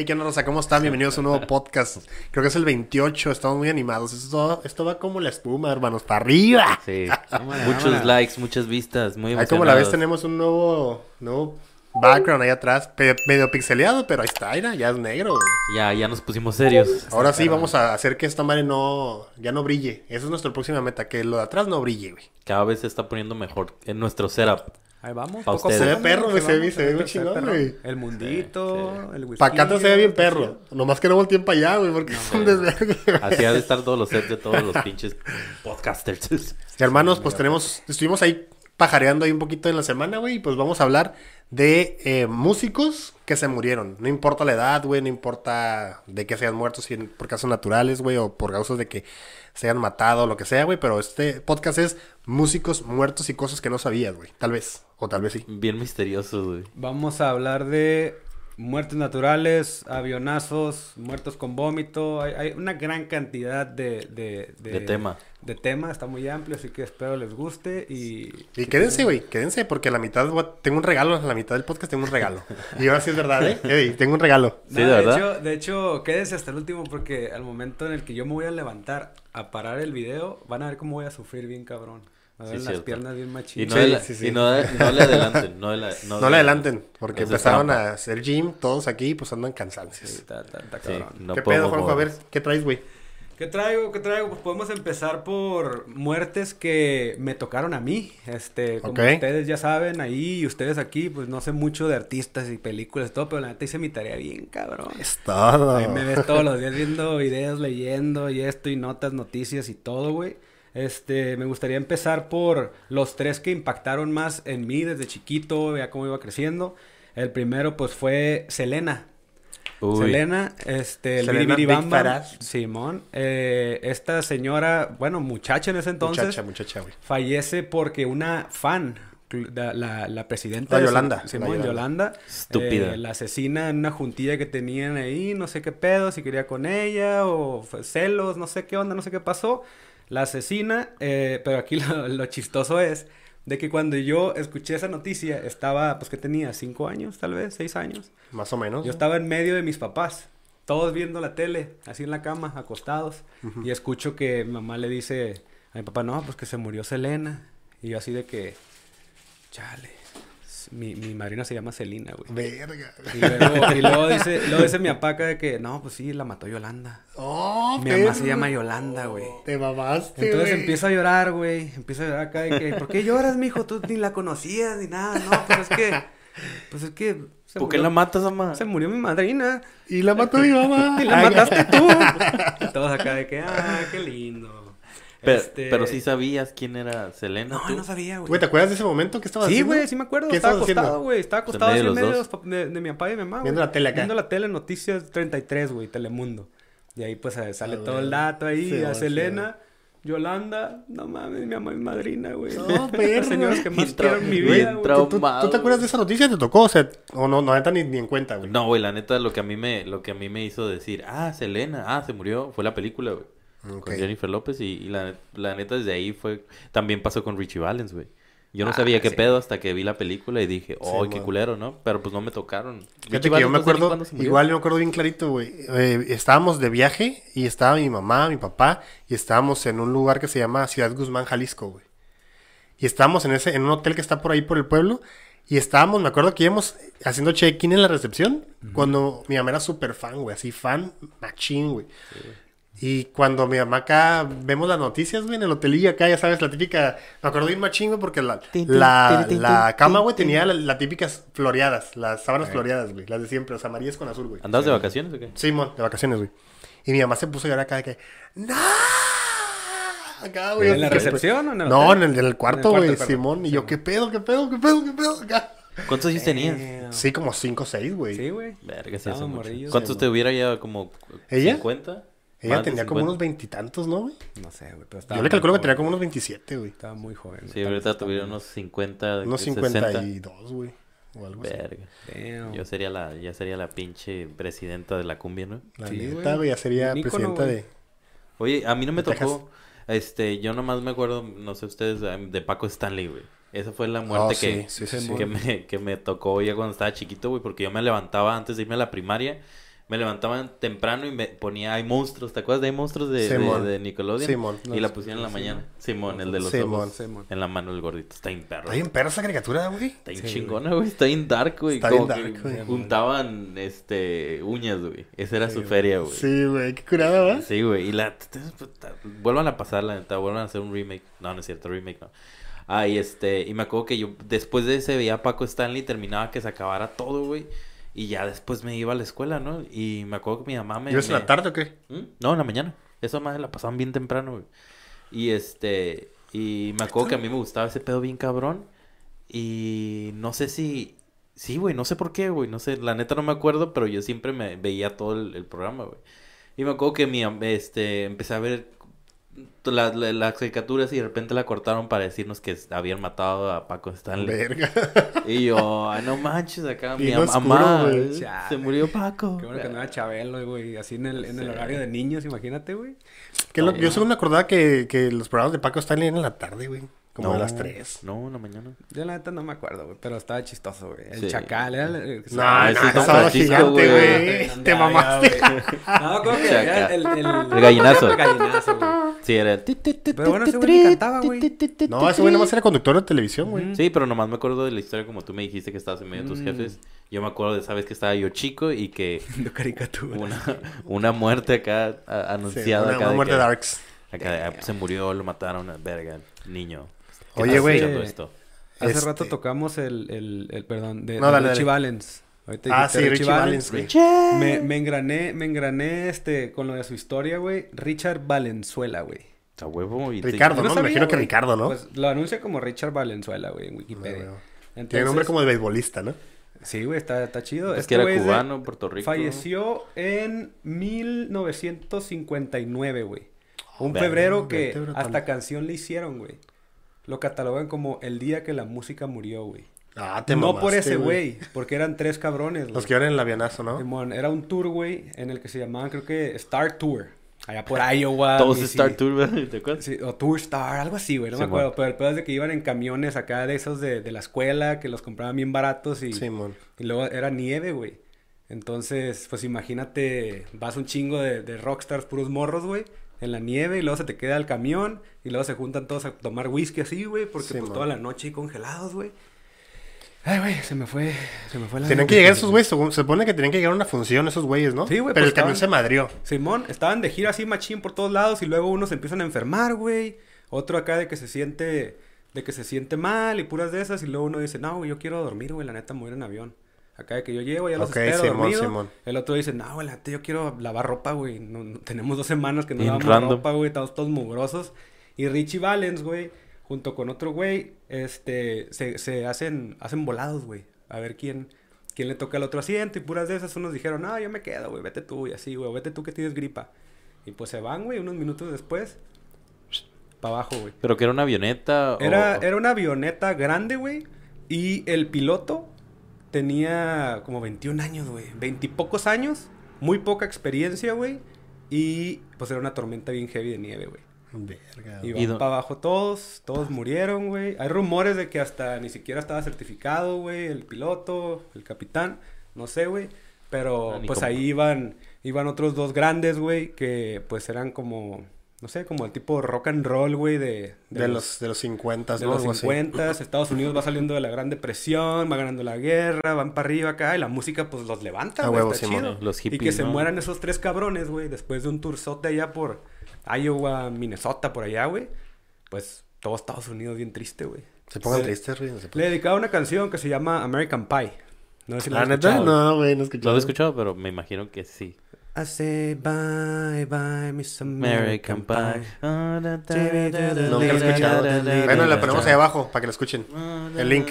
Hey, ¿qué onda, ¿Cómo están? Bienvenidos a un nuevo podcast. Creo que es el 28, estamos muy animados. Esto, esto va como la espuma, hermanos, para arriba. Sí, muchos likes, muchas vistas, muy Ahí como la ves tenemos un nuevo, nuevo background ahí atrás, medio pixeleado, pero ahí está, ya es negro. Ya, ya nos pusimos serios. Ahora sí vamos a hacer que esta madre no, ya no brille. Esa es nuestra próxima meta, que lo de atrás no brille, güey. Cada vez se está poniendo mejor en nuestro setup. Ahí vamos. Poco se ve perro, güey. Se ve, se ve muy chingón, güey. El mundito, el whisky. Para acá se ve bien perro. Nomás que no volteen para allá, güey, porque es un desvergue. Así ha de estar todos los sets de todos los pinches podcasters. Hermanos, pues tenemos... Estuvimos ahí pajareando ahí un poquito en la semana, güey. Y pues vamos a hablar de eh, músicos que se murieron. No importa la edad, güey. No importa de que sean muertos, si por casos naturales, güey. O por causas de que se hayan matado o lo que sea, güey. Pero este podcast es músicos muertos y cosas que no sabías, güey. Tal vez. O tal vez sí. Bien misterioso, güey. Vamos a hablar de muertes naturales, avionazos, muertos con vómito. Hay, una gran cantidad de, de, de, tema. De tema, está muy amplio, así que espero les guste y... Y quédense, güey, quédense, porque la mitad, tengo un regalo, la mitad del podcast tengo un regalo. y ahora sí es verdad, ¿eh? tengo un regalo. sí, de, verdad. Hecho, de hecho, quédense hasta el último porque al momento en el que yo me voy a levantar a parar el video, van a ver cómo voy a sufrir bien cabrón. A ver las piernas bien machinas. Y, no, le adelanten. No, le, no, le adelanten. Porque empezaron a hacer gym todos aquí pues andan cansancios. Está, cabrón. ¿Qué pedo, Juanjo? A ver, ¿qué traes, güey? ¿Qué traigo? ¿Qué traigo? Pues podemos empezar por muertes que me tocaron a mí. Este, como ustedes ya saben, ahí y ustedes aquí, pues no sé mucho de artistas y películas y todo, pero la neta hice mi tarea bien, cabrón. Es todo. Ahí me ves todos los días viendo videos, leyendo y esto y notas, noticias y todo, güey. Este, me gustaría empezar por los tres que impactaron más en mí desde chiquito, ya cómo iba creciendo. El primero, pues, fue Selena. Selena, este, el Simón. Eh, esta señora, bueno, muchacha en ese entonces. Muchacha, muchacha, güey. Fallece porque una fan, la, la, presidenta. de Yolanda. Simón, Yolanda. Estúpida. Eh, la asesina en una juntilla que tenían ahí, no sé qué pedo, si quería con ella o celos, no sé qué onda, no sé qué pasó la asesina, eh, pero aquí lo, chistoso es de que cuando yo escuché esa noticia, estaba, pues que tenía cinco años, tal vez, seis años. Más o menos. Yo estaba en medio de mis papás, todos viendo la tele, así en la cama, acostados, y escucho que mi mamá le dice a mi papá, no, pues que se murió Selena. Y yo así de que, chale mi, mi madrina se llama Celina, güey. Verga. Y luego, y luego dice, luego dice mi apaca de que, no, pues sí, la mató Yolanda. Oh, Mi mamá se llama Yolanda, güey. Te mamaste, Entonces empieza a llorar, güey. Empieza a llorar acá de que, ¿por qué lloras, mijo? Tú ni la conocías ni nada. No, pues es que, pues es que... ¿Por qué la matas, mamá? Se murió mi madrina. Y la mató mi mamá. y la mataste tú. y todos acá de que, ah, qué lindo. Pero, este... pero sí sabías quién era Selena. No, no sabía, güey. Güey, ¿te acuerdas de ese momento que estaba Sí, güey, sí me acuerdo. ¿Qué estaba acostado, güey. Estaba acostado así en medio de, de, mi papá y mi mamá. Viendo la tele acá. Viendo la tele, Noticias 33, güey, Telemundo. Y ahí pues sale todo el dato ahí. a Selena. Yolanda, no mames, mi mamá y madrina, güey. No, pero. señores que más quiero en mi vida, güey. ¿Tú, ¿Tú, te acuerdas de esa noticia? ¿Te tocó? O sea, o no, no, neta ni, ni en cuenta, güey. No, güey, la neta, lo que a mí me, lo que a mí me hizo decir, ah, Selena, ah, se murió, fue la película, güey. Con Jennifer López y, la, la, neta desde ahí fue... También pasó con Richie Valens, güey. Yo no ah, sabía qué pedo hasta que vi la película y dije, oh, qué culero, ¿no? Pero pues no me tocaron. Fíjate que yo me acuerdo, igual me acuerdo bien clarito, güey. Eh, estábamos de viaje y estaba mi mamá, mi papá, y estábamos en un lugar que se llama Ciudad Guzmán, Jalisco, güey. Y estábamos en ese, en un hotel que está por ahí por el pueblo. Y estábamos, me acuerdo que íbamos haciendo check-in en la recepción. Cuando mi mamá era súper fan, güey. Así fan machín, güey. Y cuando mi mamá acá vemos las noticias, güey, en el hotelillo acá, ya sabes, la típica. Me acuerdo bien machingo porque la, la, la cama, güey, tenía las típicas floreadas, las sábanas floreadas, güey, las de siempre, las amarillas con azul, güey. ¿Andabas de vacaciones o qué? Sí, mon, de vacaciones, güey. Y mi mamá se puso a llorar acá de que. ¡No! Acá, güey. ¿En la recepción o en el No, en el, en el cuarto, güey, Simón. Y yo, ¿qué pedo, qué pedo, qué pedo, qué pedo? Acá. ¿Cuántos años tenías? Sí, como 5 o 6, güey. Sí, güey. Verga, sí, ¿Cuántos te hubiera ya como ¿Ella? 50? Ella tenía como unos veintitantos, ¿no, güey? No sé, güey. Pero Yo le calculo que tenía como unos veintisiete, güey. Estaba muy joven. Sí, ahorita tuviera unos cincuenta. Unos cincuenta y dos, güey. O algo Verga. Así. Yo sería la, ya sería la pinche presidenta de la cumbia, ¿no? La sí, neta, güey, ya sería presidenta de. Oye, a mí no me tocó. Este, yo nomás me acuerdo, no sé ustedes, de Paco Stanley, güey. Esa fue la muerte oh, que, que, me, que me tocó ya cuando estaba chiquito, güey, porque yo me levantaba antes de irme a la primaria me levantaban temprano y me ponía hay monstruos, ¿te acuerdas de hay monstruos de, de, Nickelodeon? Simón. Y la pusieron en la mañana. Simón, el de los Simón. Simón. En la mano el gordito. Está bien perro. Está bien perro esa caricatura, güey. Está bien chingona, güey. Está bien dark, güey. Está bien dark, güey. Juntaban, este, uñas, güey. Esa era su feria, güey. Sí, güey. Qué curada, ¿va? Sí, güey. Y la... Vuelvan a pasarla, neta. Vuelvan a hacer un remake. No, no es cierto. Remake no. Ah, y este... Y me acuerdo que yo después de ese veía a Paco Stanley terminaba que se acabara todo, güey. Y ya después me iba a la escuela, ¿no? Y me acuerdo que mi mamá me... ¿Y en la tarde o qué? ¿Mm? No, en la mañana. Eso más la pasaban bien temprano, güey. Y este... Y me acuerdo que a mí me gustaba ese pedo bien cabrón. Y no sé si... Sí, güey, no sé por qué, güey. No sé, la neta no me acuerdo, pero yo siempre me veía todo el, el programa, güey. Y me acuerdo que mi, este, empecé a ver las, las caricaturas y de repente la cortaron para decirnos que habían matado a Paco Stanley. Verga. Y yo, ay, no manches, acá mi mamá se murió Paco. Qué bueno que no era Chabelo, güey, así en el, en el horario de niños, imagínate, güey. yo solo me acordaba que, que los programas de Paco Stanley eran en la tarde, güey. Como a las 3. No, en la mañana. Yo la neta no me acuerdo, güey. Pero estaba chistoso, güey. El chacal era el... No, ese es estaba gigante, güey. Te mamaste. No, como que era el... El, el gallinazo. El gallinazo, güey. Sí, era el... Pero bueno, ese güey cantaba, güey. No, ese güey nomás era conductor de televisión, güey. Sí, pero nomás me acuerdo de la historia como tú me dijiste que estabas en medio de tus mm. jefes. Yo me acuerdo de, sabes, que estaba yo chico y que... Una, una muerte acá anunciada. Sí, una, una muerte darks. Acá se murió, lo mataron, verga, niño. Oye, güey. Hace este rato tocamos el, el, el perdón, de, no, Richie Valens. ah, sí, Richie, Valens, güey. Me, me engrané, me engrané este, con lo de su historia, güey. Richard Valenzuela, güey. A huevo. Y Ricardo, ¿no? me imagino que Ricardo, ¿no? Pues lo anuncia como Richard Valenzuela, güey, en Wikipedia. Tiene nombre como de beisbolista, ¿no? Sí, güey, está, está chido. Es este que era cubano, Puerto Rico. Falleció en 1959, güey. Un febrero que hasta canción le hicieron, güey lo catalogan como el día que la música murió, güey. Ah, te No por ese güey, porque eran tres cabrones, Los que iban en el avianazo, ¿no? era un tour, güey, en el que se llamaban, creo que Star Tour. Allá por Iowa. Todos Star Tour, ¿te acuerdas? Sí, o Tour Star, algo así, güey, no me acuerdo. Pero el pedo es de que iban en camiones acá de esos de, de la escuela, que los compraban bien baratos y, y luego era nieve, güey. Entonces, pues imagínate, vas un chingo de, de rockstars, puros morros, güey en la nieve y luego se te queda el camión y luego se juntan todos a tomar whisky así, güey, porque pues toda la noche y congelados, güey. Ay, güey, se me fue, se me fue la... Tenían que llegar esos güeyes, se supone que tenían que llegar a una función esos güeyes, ¿no? Sí, güey. Pero pues el camión se madrió. Simón, estaban de gira así machín por todos lados y luego unos empiezan a enfermar, güey. Otro acá de que se siente, de que se siente mal y puras de esas y luego uno dice, no, yo quiero dormir, güey, la neta, morir en avión. Acá de que yo llego, ya los okay, espero dormido. El otro dice, no, güey, yo quiero lavar ropa, güey. No, tenemos dos semanas que no lavamos ropa, güey. Estamos todos mugrosos. Y Richie Valens, güey, junto con otro güey, este, se, se hacen, hacen volados, güey. A ver quién, quién le toca al otro asiento. Y puras de esas unos dijeron, no, yo me quedo, güey, vete tú. Y así, güey, vete tú que tienes gripa. Y pues se van, güey, unos minutos después. Para abajo, güey. ¿Pero que era una avioneta? Era, era una avioneta grande, güey. Y el piloto tenía como 21 años, güey. Veintipocos años, muy poca experiencia, güey. Y pues era una tormenta bien heavy de nieve, güey. Verga. Y van para abajo todos, todos murieron, güey. Hay rumores de que hasta ni siquiera estaba certificado, güey, el piloto, el capitán, no sé, güey. Pero ah, pues ahí iban, iban otros dos grandes, güey, que pues eran como no sé, como el tipo rock and roll, güey, de, de, los, de los 50, De los 50, Estados Unidos va saliendo de la Gran Depresión, va ganando la guerra, van para arriba acá, y la música, pues, los levanta, güey, está chido. Los hippies, y que se mueran esos tres cabrones, güey, después de un tourzote allá por Iowa, Minnesota, por allá, güey, pues, todo Estados Unidos bien triste, güey. Se pongan tristes, güey. Le dedicaba una canción que se llama American Pie. No sé si la, neta? No, güey, no he escuchado. Lo he escuchado, pero me imagino que sí. I say bye, bye, Miss American Pie. No, lo he escuchado. Bueno, la ponemos ahí abajo para que lo escuchen. El link.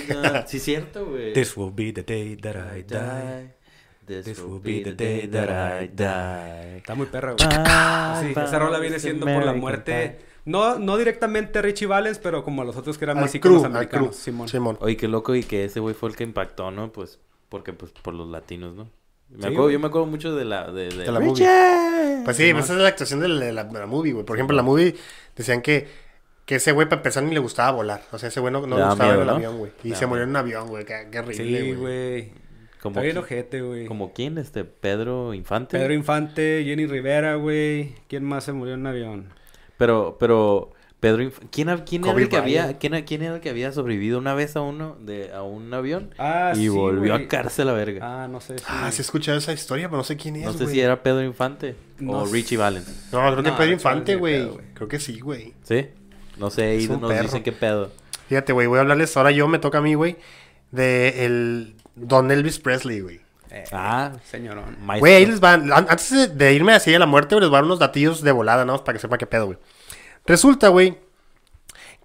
sí, cierto, güey. This will be the day that I die. This, will be the day that I die. Está muy perra, güey. Sí, esa rola viene siendo por la muerte. No, no directamente Richie Valens, pero como los otros que eran más iconos americanos. Simón. Simón. Oye, qué loco y que ese güey fue el que impactó, ¿no? Pues, porque pues por los latinos, ¿no? Me acuerdo, yo me acuerdo mucho de la... De, de... la movie. Pues sí, pues esa es la actuación de la, de la, movie, güey. Por ejemplo, la movie decían que, que ese güey para empezar ni le gustaba volar. O sea, ese güey no, le gustaba el avión, güey. Y se murió en un avión, güey. Qué, qué horrible, Sí, güey. Como Está ojete, güey. ¿Como quién? Este, Pedro Infante. Pedro Infante, Jenny Rivera, güey. ¿Quién más se murió en un avión? Pero, pero, Pedro ¿Quién, quién era el que había, quién, quién, era el que había sobrevivido una vez a uno, de, a un avión? Ah, y volvió a cárcel a verga. Ah, no sé. Ah, sí he escuchado esa historia, pero no sé quién es, No sé si era Pedro Infante o Richie Valens. No, creo que Pedro Infante, güey. Creo que sí, güey. ¿Sí? No sé, ahí nos dicen qué pedo. Fíjate, güey, voy a hablarles ahora yo, me toca a mí, güey, de el Don Elvis Presley, güey. Eh, ah, señorón. Güey, ahí les van. Antes de irme así a la muerte, les voy a dar unos datillos de volada, ¿no? Para que sepan qué pedo, güey. Resulta, güey,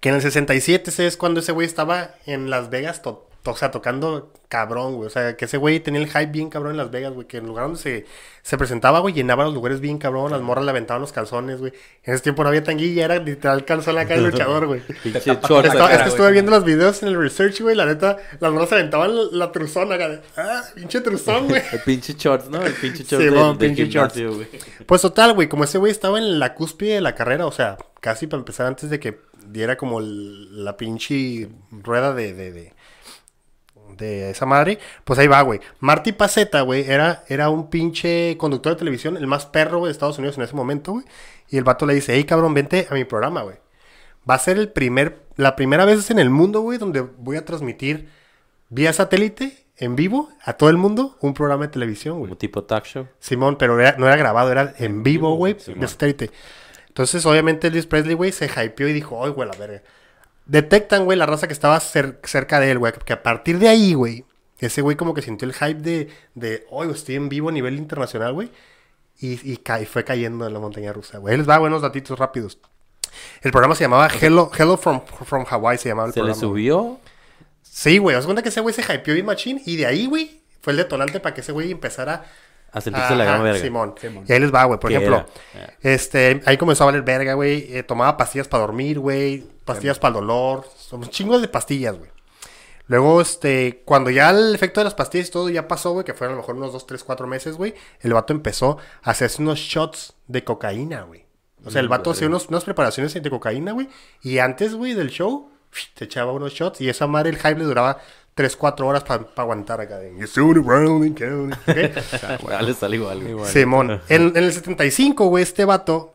que en el 67 ese es cuando ese güey estaba en Las Vegas o sea, tocando cabrón, güey. O sea, que ese güey tenía el hype bien cabrón en Las Vegas, güey. Que en el lugar donde se, se presentaba, güey, llenaba los lugares bien cabrón. Las morras le aventaban los calzones, güey. En ese tiempo no había tanguilla, era literal calzón acá del luchador, güey. es que estuve viendo los videos en el research, güey. La neta, las morras se aventaban la, truzona acá. Ah, pinche truzón, güey. el pinche shorts, ¿no? El pinche shorts. Sí, del, pinche shorts. güey. Pues total, güey. Como ese güey estaba en la cúspide de la carrera, o sea, casi para empezar antes de que diera como la pinche rueda de, de de esa madre, pues ahí va, güey. Marty Paceta, güey, era, era un pinche conductor de televisión, el más perro, güey, de Estados Unidos en ese momento, güey. Y el vato le dice, hey, cabrón, vente a mi programa, güey. Va a ser el primer, la primera vez en el mundo, güey, donde voy a transmitir vía satélite, en vivo, a todo el mundo, un programa de televisión, güey. Como tipo talk show. Simón, pero no era grabado, era en vivo, güey, de satélite. Entonces, obviamente, Elvis Presley, güey, se hypeó y dijo, ay, güey, la verga detectan, güey, la raza que estaba cerca de él, güey. Que a partir de ahí, güey, ese güey como que sintió el hype de, de hoy estoy en vivo a nivel internacional, güey. Y, y, fue cayendo en la montaña rusa, güey. Él les va buenos datitos rápidos. El programa se llamaba Hello, Hello from, from Hawaii, se llamaba el ¿Se programa. ¿Se le subió? Sí, güey. Haz cuenta que ese güey se hypeó bien machín. Y de ahí, güey, fue el detonante para que ese güey empezara a sentirse la gran verga. Simón. Y ahí les va, güey. Por ejemplo, este, ahí comenzó a valer verga, güey. Eh, tomaba pastillas para dormir, güey. Pastillas para el dolor. Son chingos de pastillas, güey. Luego, este, cuando ya el efecto de las pastillas y todo ya pasó, güey, que fueron a lo mejor unos 2, 3, 4 meses, güey, el vato empezó a hacerse unos shots de cocaína, güey. O sea, el vato hacía unos, unas preparaciones de cocaína, güey. Y antes, güey, del show, se echaba unos shots y esa madre, el hype le duraba 3, 4 horas para aguantar acá. De, sale igual, Simón. En, el 75, güey, este vato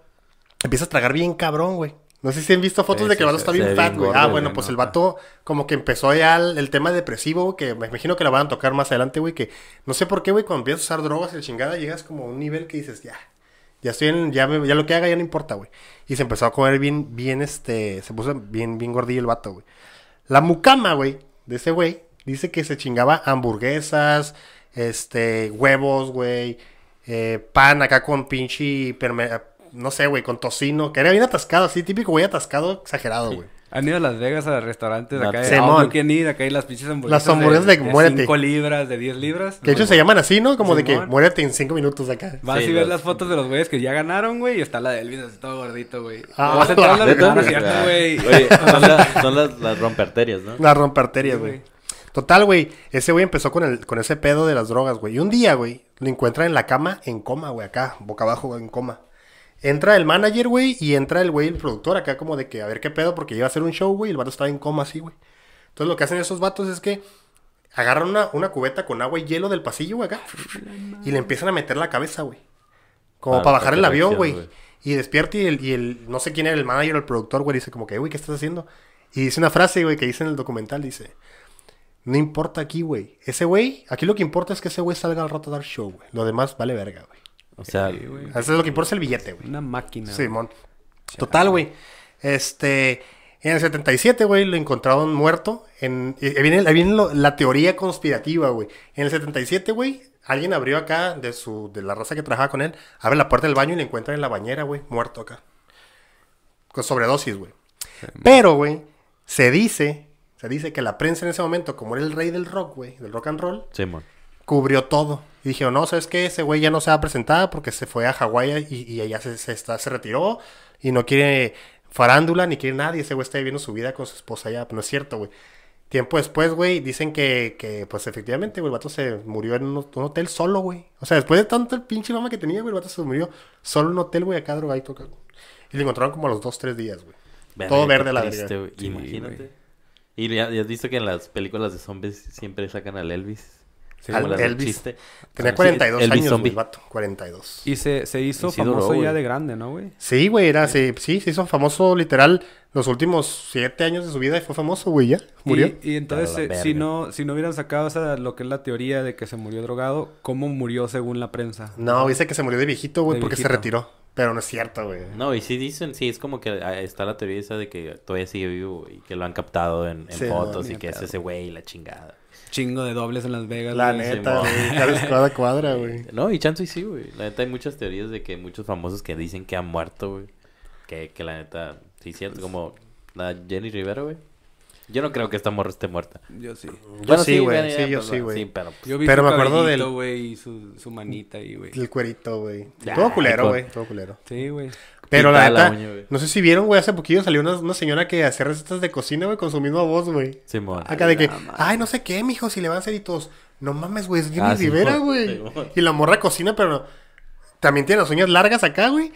empieza a tragar bien cabrón, güey. No sé si han visto fotos de que el vato está bien fat, güey. Ah, bueno, pues el vato como que empezó ya el, tema depresivo, que me imagino que la van a tocar más adelante, güey, que no sé por qué, güey, cuando empiezas a usar drogas y la chingada, llegas como a un nivel que dices, ya, ya estoy en, ya, ya lo que haga ya no importa, güey. Y se empezó a comer bien, bien, este, se puso bien, bien gordillo el vato, güey. La mucama, güey, de ese güey, Dice que se chingaba hamburguesas, este, huevos, güey, eh, pan acá con pinche, no sé, güey, con tocino, que era bien atascado, así, típico güey atascado, exagerado, güey. Han ido a Las Vegas a restaurantes acá de no quieren ir, acá hay las pinches hamburguesas. Las hamburguesas de, de, 5 libras, de 10 libras. Que de hecho se llaman así, ¿no? Como de que muérete en 5 minutos acá. Vas y ves las fotos de los güeyes que ya ganaron, güey, y está la de Elvis así todo gordito, güey. Ah, vas a entrar a la güey. son, las, las romperterias, ¿no? Las romperterias, güey. Total, güey, ese güey empezó con, el, con ese pedo de las drogas, güey. Y un día, güey, lo encuentra en la cama en coma, güey, acá, boca abajo, en coma. Entra el manager, güey, y entra el güey, el productor, acá como de que a ver qué pedo, porque iba a hacer un show, güey, y el vato estaba en coma así, güey. Entonces lo que hacen esos vatos es que agarran una, una cubeta con agua y hielo del pasillo, güey, acá, y le empiezan a meter la cabeza, güey. Como ah, para bajar el avión, güey. Y despierta y el, y el, no sé quién era el manager o el productor, güey, dice como que, güey, ¿qué estás haciendo? Y dice una frase, güey, que dice en el documental, dice, no importa aquí, güey. Ese güey, aquí lo que importa es que ese güey salga al rato a dar show, güey. Lo demás vale verga, güey. O sea, eso es lo que importa es el billete, güey. Una máquina. Sí, mon. Total, güey. Este, en el 77, güey, lo encontraron muerto. En, ahí viene, viene la teoría conspirativa, güey. En el 77, güey, alguien abrió acá de su de la raza que trabajaba con él, abre la puerta del baño y le encuentran en la bañera, güey, muerto acá. Con sobredosis, güey. Pero, güey, se dice se dice que la prensa en ese momento, como era el rey del rock, güey, del rock and roll, cubrió todo. Y dijeron, no, ¿sabes qué? Ese güey ya no se va a presentar porque se fue a Hawái y, y, allá se, se, está, se retiró y no quiere farándula ni quiere nadie. Ese güey está viviendo su vida con su esposa allá. No es cierto, güey. Tiempo después, güey, dicen que, que, pues efectivamente, güey, el vato se murió en un, hotel solo, güey. O sea, después de tanto el pinche mama que tenía, güey, el vato se murió solo en un hotel, güey, acá drogadito. Y lo encontraron como a los dos, tres días, güey. Todo verde la verdad. Imagínate. Y ya, has visto que en las películas de zombies siempre sacan al Elvis. Elvis. Tenía 42 Elvis años, güey, vato. 42. Y se, se hizo famoso ya de grande, ¿no, güey? Sí, güey, era, sí. sí, se hizo famoso literal los últimos siete años de su vida y fue famoso, güey, ya. Murió. Y, entonces, eh, si no, si no hubieran sacado esa, lo que es la teoría de que se murió drogado, ¿cómo murió según la prensa? No, dice que se murió de viejito, güey, porque se retiró. Pero no es cierto, güey. No, y sí dicen, sí, es como que ah, está la teoría esa de que todavía sigue vivo y que lo han captado en, fotos y que es ese güey y la chingada. Chingo de dobles en Las Vegas. La neta, güey. Cada cuadra, güey. No, y chance y sí, güey. La neta hay muchas teorías de que muchos famosos que dicen que han muerto, güey. Que, que la neta, sí, cierto. Como la Jenny Rivera, güey. Yo no creo que esta morra esté muerta. Yo sí. Yo sí, güey. Sí, yo sí, güey. Sí, pero... Yo vi pero me acuerdo del... güey, y su, su manita ahí, güey. El cuerito, güey. Todo culero, güey. Todo culero. Sí, güey. Pero la neta, no sé si vieron, güey, hace poquillo salió una, una señora que hacía recetas de cocina, güey, con su misma voz, güey. Sí, Acá de que, ay, no sé qué, mijo, si le van a hacer y todos. No mames, güey, es Jenny ah, Rivera, güey. y la morra cocina, pero también tiene las uñas largas acá, güey.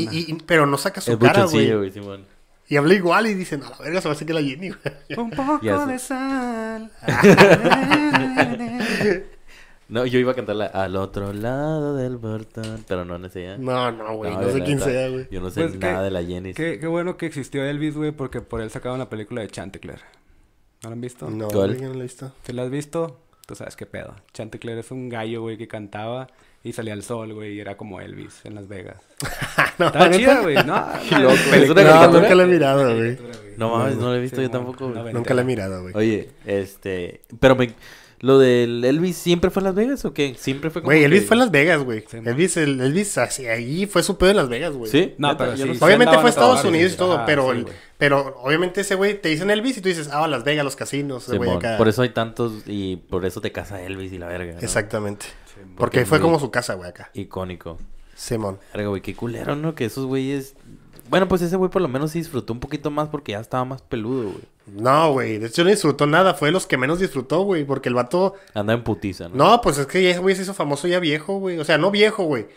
Y, y, pero no saca su cara, güey. Simón. Y habla igual y dicen, a la verga, se va a hacer que la Jenny, güey. Un poco de sal. no, yo iba a cantarla al otro lado del portón, pero no no sé No, no, güey, no, sé quién sea, güey. Yo no sé pues nada de la Jenny. Qué, qué, bueno que existió Elvis, güey, porque por él sacaban la película de Chantecler. ¿No la han visto? No, no la he visto. ¿Te la has visto? Tú sabes qué pedo. Chantecler es un gallo, güey, que cantaba y salía el sol, güey, y era como Elvis en Las Vegas. no, Estaba chida, güey. No, no, no, nunca la he mirado, güey. No mames, no la he visto yo tampoco, güey. Nunca la he mirado, güey. Oye, este... Pero me... ¿Lo del Elvis siempre fue en Las Vegas o qué? Siempre fue como Güey, Elvis fue en Las Vegas, güey. Elvis, el, Elvis, así, ahí fue su pedo en Las Vegas, güey. ¿Sí? No, pero sí, Obviamente fue a Estados Unidos y todo, pero... pero obviamente ese güey te dicen Elvis y tú dices, ah, Las Vegas, los casinos. güey acá. Por eso hay tantos y por eso te casa Elvis y la verga. ¿no? Exactamente. Porque, fue como su casa, güey, acá. Icónico. Simón. Verga, güey, qué culero, ¿no? Que esos güeyes... Bueno, pues ese güey por lo menos sí disfrutó un poquito más porque ya estaba más peludo, güey. No, güey. De hecho, no disfrutó nada. Fue de los que menos disfrutó, güey. Porque el vato... Anda en putiza, ¿no? No, pues es que ese güey se hizo famoso ya viejo, güey. O sea, no viejo, güey.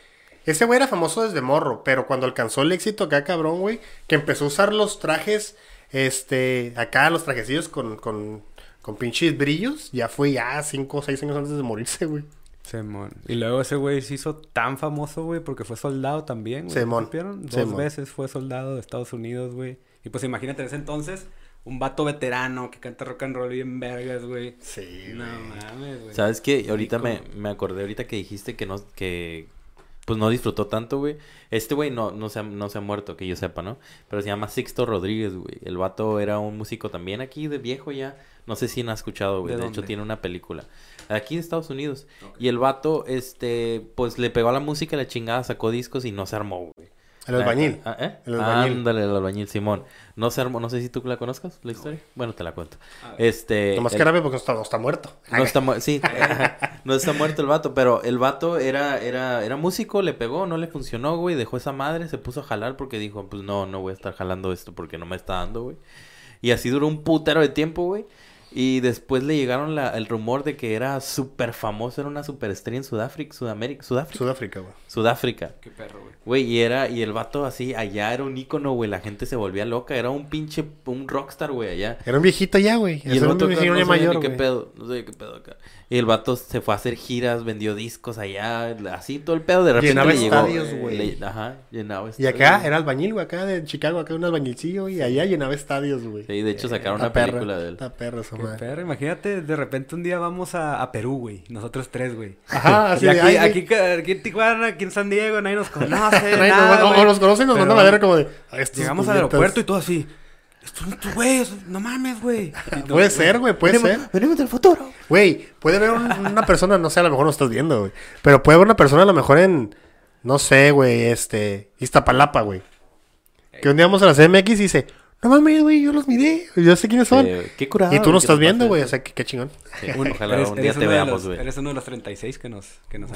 Ese güey era famoso desde morro. Pero cuando alcanzó el éxito acá, cabrón, güey. Que empezó a usar los trajes... Este... Acá, los trajecillos con... Con, con pinches brillos. Ya fue ya cinco o seis años antes de morirse, güey. Simón. Y luego ese güey se hizo tan famoso, güey, porque fue soldado también, güey. Simón. Dos veces fue soldado de Estados Unidos, güey. Y pues imagínate en ese entonces, un vato veterano que canta rock and roll bien vergas, güey. Sí, No mames, güey. ¿Sabes qué? Ahorita me, me acordé, ahorita que dijiste que no, que pues no disfrutó tanto, güey. Este güey no, no, se ha, no se ha muerto, que yo sepa, ¿no? Pero se llama Sixto Rodríguez, güey. El vato era un músico también aquí de viejo ya. No sé si no ha escuchado, güey. De, hecho, tiene una película. Aquí en Estados Unidos. Y el vato, este, pues le pegó a la música, la chingada, sacó discos y no se armó, güey. El albañil. Ah, ¿eh? El albañil. Ándale, el albañil Simón. No se armó, no sé si tú la conozcas, la historia. Bueno, te la cuento. Este. Nomás que grave porque no está, muerto. No está muerto, sí. no está muerto el vato, pero el vato era, era, era músico, le pegó, no le funcionó, güey. Dejó esa madre, se puso a jalar porque dijo, pues no, no voy a estar jalando esto porque no me está dando, güey. Y así duró un putero de tiempo, güey. Y después le llegaron la, el rumor de que era súper famoso, era una superestrella en Sudáfrica, Sudamérica, Sudáfrica. Sudáfrica, güey. Sudáfrica. Qué perro, güey. Güey, y era, y el vato así, allá era un ícono, güey, la gente se volvía loca, era un pinche, un rockstar, güey, allá. Era un viejito ya, güey. Y el vato no, no mayor, qué pedo, no sé qué pedo acá. Y el vato se fue a hacer giras, vendió discos allá, así todo el pedo de repente llenaba le estadios, güey. Ajá, llenaba estadios. Y acá era albañil, güey, acá de Chicago, acá un albañilcillo y allá llenaba estadios, güey. Sí, de hecho sacaron una película de él. Está perro, eso, imagínate, de repente un día vamos a, a Perú, güey, nosotros tres, güey. Ajá, así y aquí, aquí, aquí, en Tijuana, aquí en San Diego, nadie nos conoce, nada, nos, o, nos conocen y nos mandan a ver como de... Llegamos al aeropuerto y todo así... Esto no es güey, no mames, güey. puede ser, güey, puede ser. Venimos del futuro. Güey, puede haber una persona, no sé, a lo mejor no estás viendo, güey. Pero puede haber una persona a lo mejor en, no sé, güey, este, Iztapalapa, güey. Que un día vamos a la CMX y dice, no mames, güey, yo los miré. Yo sé quiénes son. qué curado. Y tú no estás viendo, güey. O sea, qué, chingón. ojalá un día te veamos, güey. Eres uno de los 36 que nos, que nos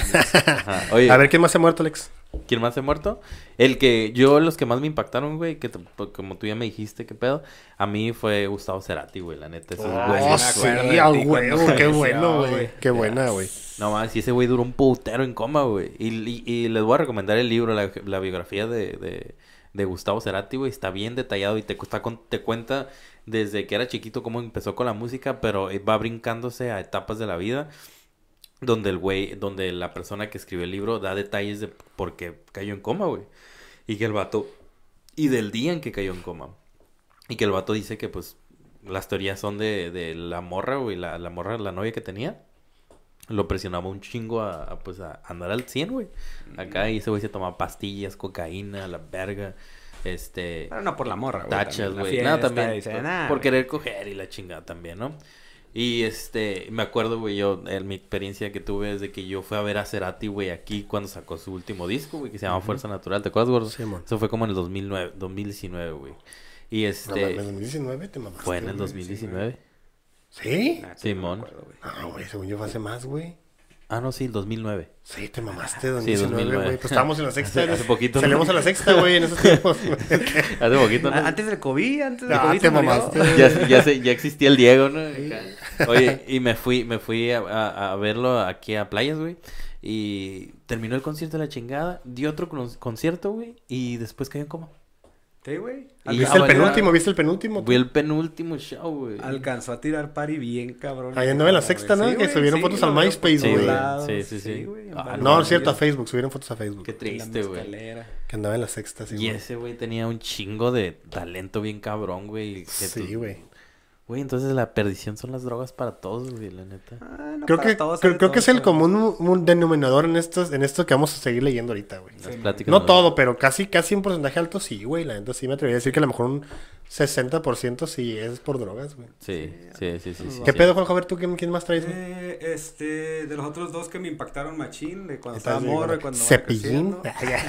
Oye, a ver, ¿quién más se ha muerto, Alex? ¿Quién más se ha muerto? El que yo, los que más me impactaron, güey, que pues, como tú ya me dijiste, qué pedo. A mí fue Gustavo Cerati, güey, la neta. Ese oh, güey, sí, a huevo, qué bueno, güey. Qué buena, güey. No más, si ese güey duró un putero en coma, güey. Y, y, les voy a recomendar el libro, la, la biografía de, de de Gustavo Cerati, güey, está bien detallado y te, te cuenta desde que era chiquito cómo empezó con la música, pero va brincándose a etapas de la vida. donde el güey, donde la persona que escribe el libro da detalles de por qué cayó en coma, güey. Y que el vato, y del día en que cayó en coma. Y que el vato dice que pues las teorías son de, de la morra, güey, la, la morra, la novia que tenía. Lo presionaba un chingo a, pues a andar al 100, güey. Acá y ese güey se tomaba pastillas, cocaína, la verga. Este. Pero no por la morra, güey. Tachas, güey. Nada, también. por, querer coger y la chingada también, ¿no? Y este, me acuerdo, güey, yo, mi experiencia que tuve es de que yo fui a ver a Cerati, güey, aquí cuando sacó su último disco, güey, que se llama Fuerza Natural. ¿Te acuerdas, gordo? Sí, Eso fue como en el 2009, 2019, güey. Y este. ¿En el 2019 te mamaste? Fue en el 2019. ¿Sí? Simón. Ah, güey, según yo fue hace más, güey. Ah, no, sí, el 2009. Sí, te mamaste, 2019, güey. Pues estábamos en la sexta. Hace, poquito. Salimos a la sexta, güey, en esos tiempos. hace poquito, ¿no? Antes del COVID, antes del ah, COVID. te mamaste. Ya, ya, ya existía el Diego, ¿no? Oye, y me fui, me fui a, a, a verlo aquí a Playas, güey. Y terminó el concierto de la chingada. Dio otro concierto, güey. Y después cayó en coma. Sí, güey. ¿Viste el penúltimo? ¿Viste el penúltimo? Vi el penúltimo show, güey. Alcanzó a tirar party bien, cabrón. Ahí andaba en la sexta, ¿no? que subieron fotos al MySpace, güey. Sí, sí, sí. Ah, no, es cierto, a Facebook. Subieron fotos a Facebook. Qué triste, güey. Que andaba en la sexta, sí, Y ese güey tenía un chingo de talento bien cabrón, güey. Sí, güey. Güey, entonces la perdición son las drogas para todos, güey, la neta. Ah, creo que, creo, que es el común denominador en estos, en esto que vamos a seguir leyendo ahorita, güey. no, todo, pero casi, casi un porcentaje alto sí, güey. La neta sí me atrevería a decir que a lo mejor un 60% sí es por drogas, güey. Sí, sí, sí, sí. ¿Qué pedo, Juan? A ver, ¿tú quién, quién más traes, eh, este, de los otros dos que me impactaron machín, de cuando estaba morro y cuando Cepillín.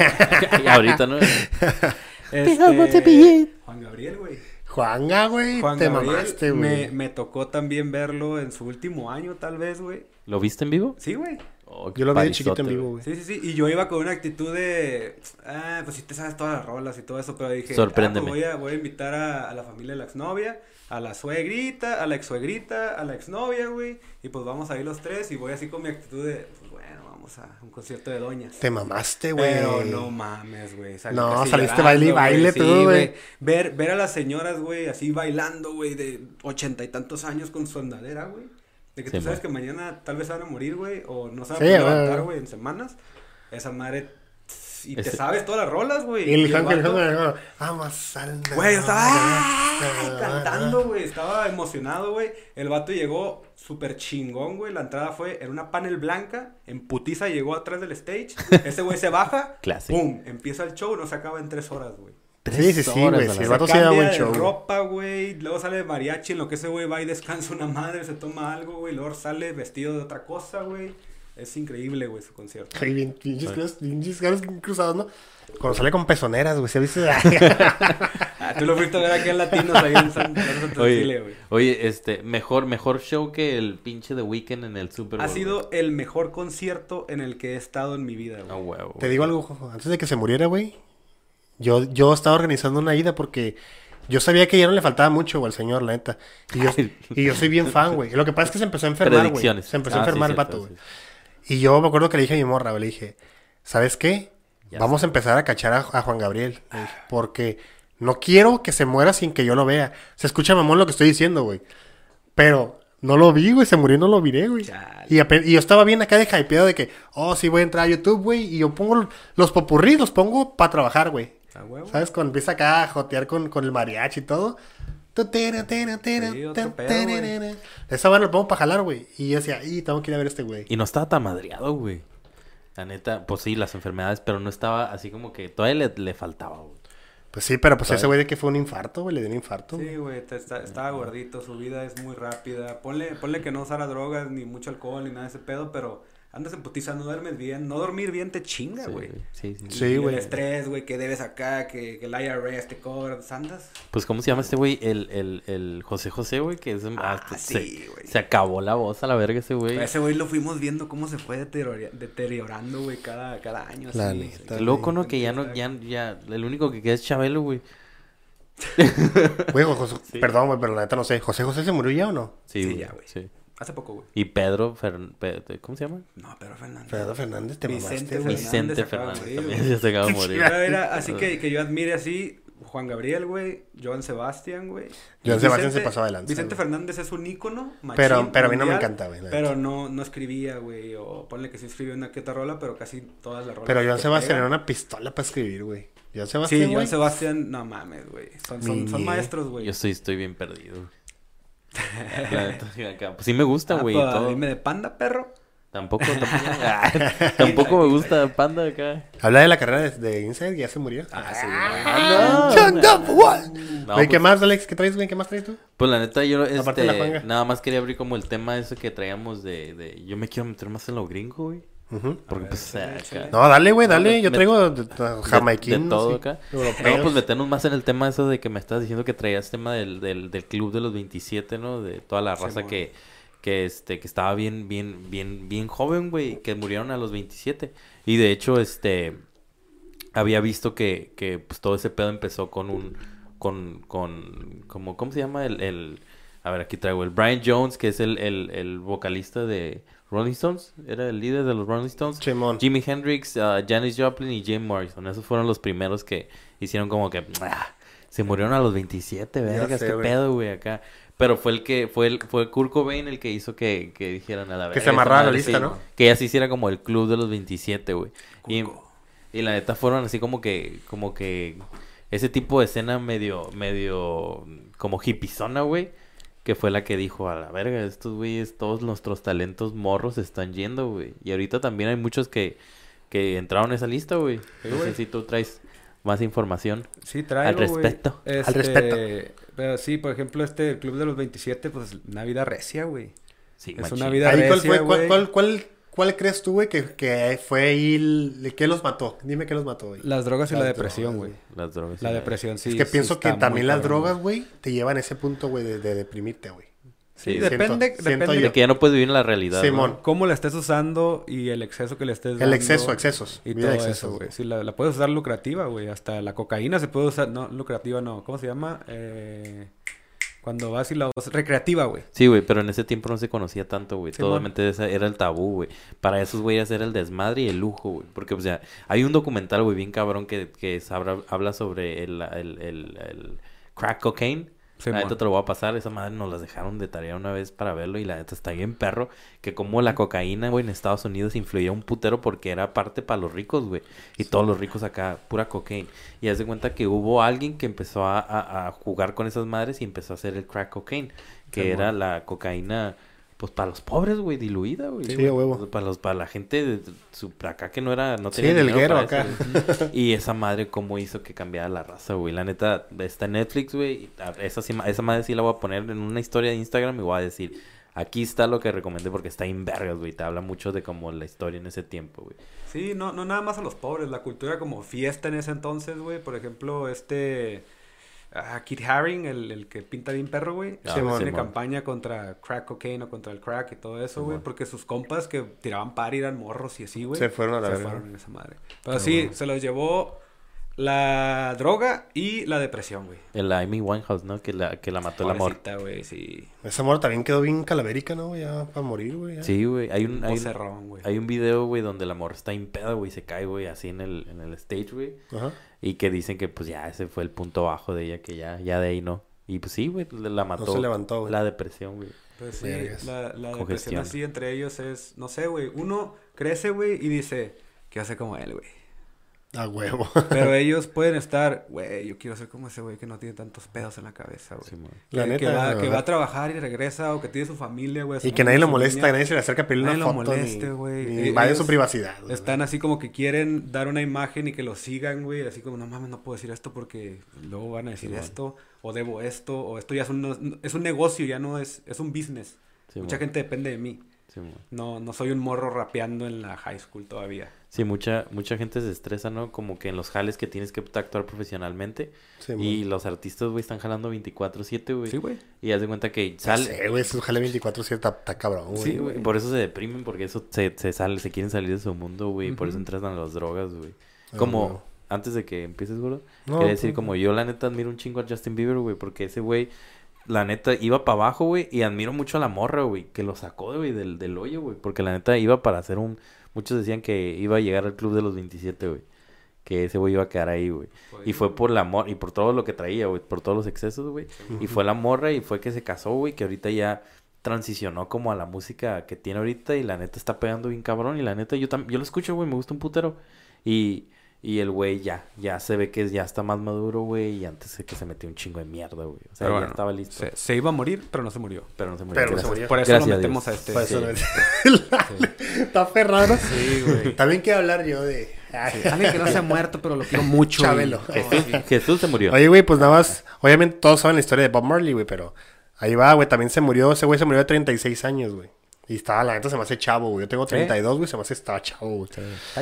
ahorita, ¿no? este, Cepillín. Juan Gabriel, güey. Juanga, güey. te mamaste, güey. Me, me, tocó también verlo en su último año, tal vez, güey. ¿Lo viste en vivo? Sí, güey. Oh, yo lo vi de chiquito en vivo, güey. Sí, sí, sí. Y yo iba con una actitud de. Ah, pues sí te sabes todas las rolas y todo eso. Pero dije. Sorpréndeme. Ah, pues voy, a, voy a invitar a, a, la familia de la exnovia, a la suegrita, a la exsuegrita, a la exnovia, güey. Y pues vamos a ir los tres. Y voy así con mi actitud de. Pues bueno, vamos a un concierto de doñas. Te mamaste, güey. Pero no mames, güey. No, saliste baile y baile tú, güey. ver, ver a las señoras, güey, así bailando, güey, de ochenta y tantos años con su andadera, güey. De que tú sabes que mañana tal vez van a morir, güey, o no van a levantar, güey, en semanas. Esa madre y te sabes todas las rolas, güey. Y el Ángel, vamos al Güey, estaba cantando, güey. Estaba emocionado, güey. El vato llegó súper chingón, güey. La entrada fue en una panel blanca. En putiza llegó atrás del stage. Ese güey se baja. ¡Pum! Empieza el show. No se acaba en tres horas, güey. Sí, sí, sí, güey. el vato se da buen show. ropa, güey. Luego sale mariachi. En lo que ese güey va y descansa una madre. Se toma algo, güey. Luego sale vestido de otra cosa, güey. Es increíble, güey, su concierto. Ay, bien, pinches caras cruzados, ¿no? Cuando sale con pezoneras, güey, ¿se viste? ah, tú lo fuiste a ver aquí en Latinos, ahí en San, oye, güey. Oye, este, mejor, mejor show que el pinche The Weeknd en el Super Bowl. Ha sido el mejor concierto en el que he estado en mi vida, güey. Oh, wow, Te digo algo, antes de que se muriera, güey, yo, yo estaba organizando una ida porque... Yo sabía que ya no le faltaba mucho, güey, al señor, la neta. Y yo, y yo soy bien fan, güey. Lo que pasa es que se empezó a enfermar, güey. Se empezó a ah, enfermar el vato, güey. Y yo me acuerdo que le dije a mi morra, le dije, ¿sabes qué? Vamos a empezar a cachar a, Juan Gabriel. porque no quiero que se muera sin que yo lo vea. Se escucha mamón lo que estoy diciendo, güey. Pero no lo vi, güey. Se murió y no lo viré, güey. Y, yo estaba bien acá de hypeado de que, oh, sí, voy a entrar a YouTube, güey. Y yo pongo los popurrí, los pongo para trabajar, güey. ¿Sabes? Cuando empieza acá a jotear con, con el mariachi y todo. Esa barra lo pongo para jalar, güey. Y yo decía, y tengo que ir a ver a este güey. Y no estaba tan madreado, güey. La neta, pues sí, las enfermedades, pero no estaba así como que todavía le, faltaba, güey. Pues sí, pero pues ese güey de que fue un infarto, güey, le dio un infarto. Sí, güey, estaba gordito, su vida es muy rápida. Ponle, ponle que no usara drogas, ni mucho alcohol, ni nada de ese pedo, pero andas en putiza, no duermes bien. No dormir bien te chinga, güey. Sí, sí, sí. el estrés, güey, que debes acá, que, que el IRS te cobra. ¿Andas? Pues, ¿cómo se llama este güey? El, el, el José José, güey, que es... Ah, ah sí, güey. Se, acabó la voz a la verga ese güey. Ese güey lo fuimos viendo cómo se fue deteriorando, güey, cada, cada año. La así, loco, ¿no? Que ya no, ya, ya... El único que queda es Chabelo, güey. Güey, José, perdón, güey, pero la neta no sé. ¿José José se murió ya o no? Sí, ya, güey. Sí. Hace poco, güey. Y Pedro, ¿cómo se llama? No, Pedro Fernández. Pedro Fernández, te Vicente mamaste, Vicente Fernández, también se acaba de morir. así que, que yo admire así, Juan Gabriel, güey. Joan Sebastián, güey. Joan Sebastián se pasó adelante. Vicente Fernández es un ícono. pero, pero a mí no me encanta, güey. Pero no, no escribía, güey. O ponle que sí escribió una que rola, pero casi todas las rolas. Pero Joan Sebastián era una pistola para escribir, güey. Joan Sebastián. Sí, Joan Sebastián, no mames, güey. Son, son, son, maestros, güey. Yo estoy, estoy bien perdido. pues sí me gusta, ah, güey. Ah, todo. Dime de panda, perro. Tampoco, tampoco, me gusta Panda acá. Habla de la carrera de, de Inside, ya se murió. Ah, sí. Ah, no, ¿Qué pues más, Alex? ¿Qué traes, güey? ¿Qué más traes tú? Pues la neta, yo este, nada más quería abrir como el tema ese que traíamos de, de... Yo me quiero meter más en lo gringo, güey. Porque pues acá... No, dale, güey, dale. Yo traigo jamaiquín. De, todo acá. No, pues meternos más en el tema eso de que me estás diciendo que traías tema del, del, del club de los 27, ¿no? De toda la raza que que este que estaba bien bien bien bien joven, güey, que murieron a los 27. Y de hecho, este había visto que que pues todo ese pedo empezó con un con con como ¿cómo se llama el, el a ver, aquí traigo el Brian Jones, que es el, el, el vocalista de Rolling Stones, era el líder de los Rolling Stones. Jimi Hendrix, uh, Janis Joplin y Jim Morrison. Esos fueron los primeros que hicieron como que ah, se murieron a los 27, vergas, qué pedo, güey, acá. Pero fue el que, fue el, fue Kurt Cobain el que hizo que, que dijeran a la vez. Que se amarrara la lista, ¿no? Que ya se hiciera como el club de los 27, güey. Y, y, la neta fueron así como que, como que ese tipo de escena medio, medio como hippiezona, güey. Que fue la que dijo, a la verga, estos güeyes, todos nuestros talentos morros están yendo, güey. Y ahorita también hay muchos que, que entraron en esa lista, güey. No sé si tú traes más información. Sí, traigo, Al respecto. Al este, respecto. Pero sí, por ejemplo, este Club de los 27, pues una vida recia, güey. Sí, es una vida recia, cuál, fue, cuál, cuál, cuál, crees tú, güey, que, que, fue ahí... El, ¿Qué los mató? Dime qué los mató, güey. Las drogas y la depresión, güey. Las drogas. La, depresión, sí. Es que pienso que también las drogas, güey, te llevan a ese punto, güey, de, de deprimirte, güey. Sí, depende, depende de que ya no puedes vivir en la realidad. Simón. Cómo la estés usando y el exceso que le estés dando. El exceso, excesos. Y todo eso, güey. Sí, la, la, puedes usar lucrativa, güey. Hasta la cocaína se puede usar. No, lucrativa no. ¿Cómo se llama? Eh... Cuando vas y la usas recreativa, güey. Sí, güey, pero en ese tiempo no se conocía tanto, güey. Totalmente era el tabú, güey. Para esos güeyes era el desmadre y el lujo, güey. Porque, o sea, hay un documental, güey, bien cabrón que, que habla sobre el, el, el, el crack cocaine la neta te lo voy a pasar. Esa madre nos las dejaron de tarea una vez para verlo. Y la neta está bien perro. Que como la cocaína, güey, en Estados Unidos influía un putero porque era parte para los ricos, güey. Y todos los ricos acá, pura cocaína. Y haz de cuenta que hubo alguien que empezó a, a, jugar con esas madres y empezó a hacer el crack cocaine. Que era la cocaína pues para los pobres, güey, diluida, güey. Sí, huevo. Para los, para la gente de su, acá que no era, no tenía Sí, del guero acá. y esa madre cómo hizo que cambiara la raza, güey. La neta, está en Netflix, güey. Esa, esa madre sí la voy a poner en una historia de Instagram y voy a decir, aquí está lo que recomendé porque está en vergas, güey. Te habla mucho de como la historia en ese tiempo, güey. Sí, no, no nada más a los pobres, la cultura como fiesta en ese entonces, güey. Por ejemplo, este a Kit Haring, el, el, que pinta bien perro, güey. Ah, tiene campaña contra crack cocaine o contra el crack y todo eso, güey. porque sus compas que tiraban par eran morros y así, güey. Se fueron a la Se fueron en esa madre. Pero sí, se los llevó la droga y la depresión, güey. El Amy Winehouse, ¿no? Que la, que la mató el amor. güey, sí. Esa amor también quedó bien calavérica, ¿no? Ya para morir, güey. Sí, güey. Hay un, hay, un, hay un video, güey, donde el amor está impeda, güey. Se cae, güey, así en el, en el stage, güey. Ajá. Y que dicen que, pues, ya ese fue el punto bajo de ella. Que ya, ya de ahí no. Y, pues, sí, güey. La mató. No se levantó, güey. La depresión, güey. Pues sí, la, la depresión así entre ellos es... No sé, güey. Uno crece, güey, y dice... ¿Qué hace como él, güey? A huevo. Pero ellos pueden estar, güey, yo quiero ser como ese güey que no tiene tantos pedos en la cabeza, güey. la neta, que, va, que va a trabajar y regresa o que tiene su familia, güey. Y que nadie lo molesta, que nadie se le acerca a pedirle una foto. moleste, güey. Ni, ni su privacidad. Están así como que quieren dar una imagen y que lo sigan, güey. Así como, no mames, no puedo decir esto porque luego van a decir esto. O debo esto. O esto ya es un, es un negocio, ya no es, es un business. Mucha gente depende de mí. No, no soy un morro rapeando en la high school todavía. Sí, mucha, mucha gente se estresa, ¿no? Como que en los jales que tienes que actuar profesionalmente. y los artistas, güey, están jalando 24-7, güey. Sí, güey. Y haz de cuenta que sale. Sí, güey, esos jale 24-7 está cabrón, güey. Sí, güey. Por eso se deprimen, porque eso se, se sale, se quieren salir de su mundo, güey. Por eso entran a las drogas, güey. Ah, como, antes de que empieces, güey, no, quería decir, pues, como yo, la neta, admiro un chingo a Justin Bieber, güey, porque ese güey la neta iba para abajo, güey, y admiro mucho a la morra, güey, que lo sacó, güey, del, del hoyo, güey, porque la neta iba para hacer un, Muchos decían que iba a llegar al club de los 27, güey. que ese güey iba a quedar ahí, güey. Y fue por la morra, y por todo lo que traía, güey, por todos los excesos, güey. Y fue la morra y fue que se casó, güey, que ahorita ya transicionó como a la música que tiene ahorita y la neta está pegando bien cabrón y la neta yo también, yo lo escucho, güey, me gusta un putero. Y y el güey ya, ya se ve que ya está más maduro, güey. Y antes que se metió un chingo de mierda, güey. O sea, ya estaba listo. Se, iba a morir, pero no se murió. Pero no se murió. Pero se murió. Por eso lo metemos a, este. Está ferrado. Sí, güey. También quiero hablar yo de. Alguien que no se ha muerto, pero lo quiero mucho. Chabelo. Jesús, se murió. Oye, güey, pues nada más. Obviamente todos saben la historia de Bob Marley, güey, pero ahí va, güey. También se murió. Ese güey se murió de 36 años, güey. Y estaba, la neta se me hace chavo, güey. Yo tengo 32, güey, se me hace estaba chavo, güey.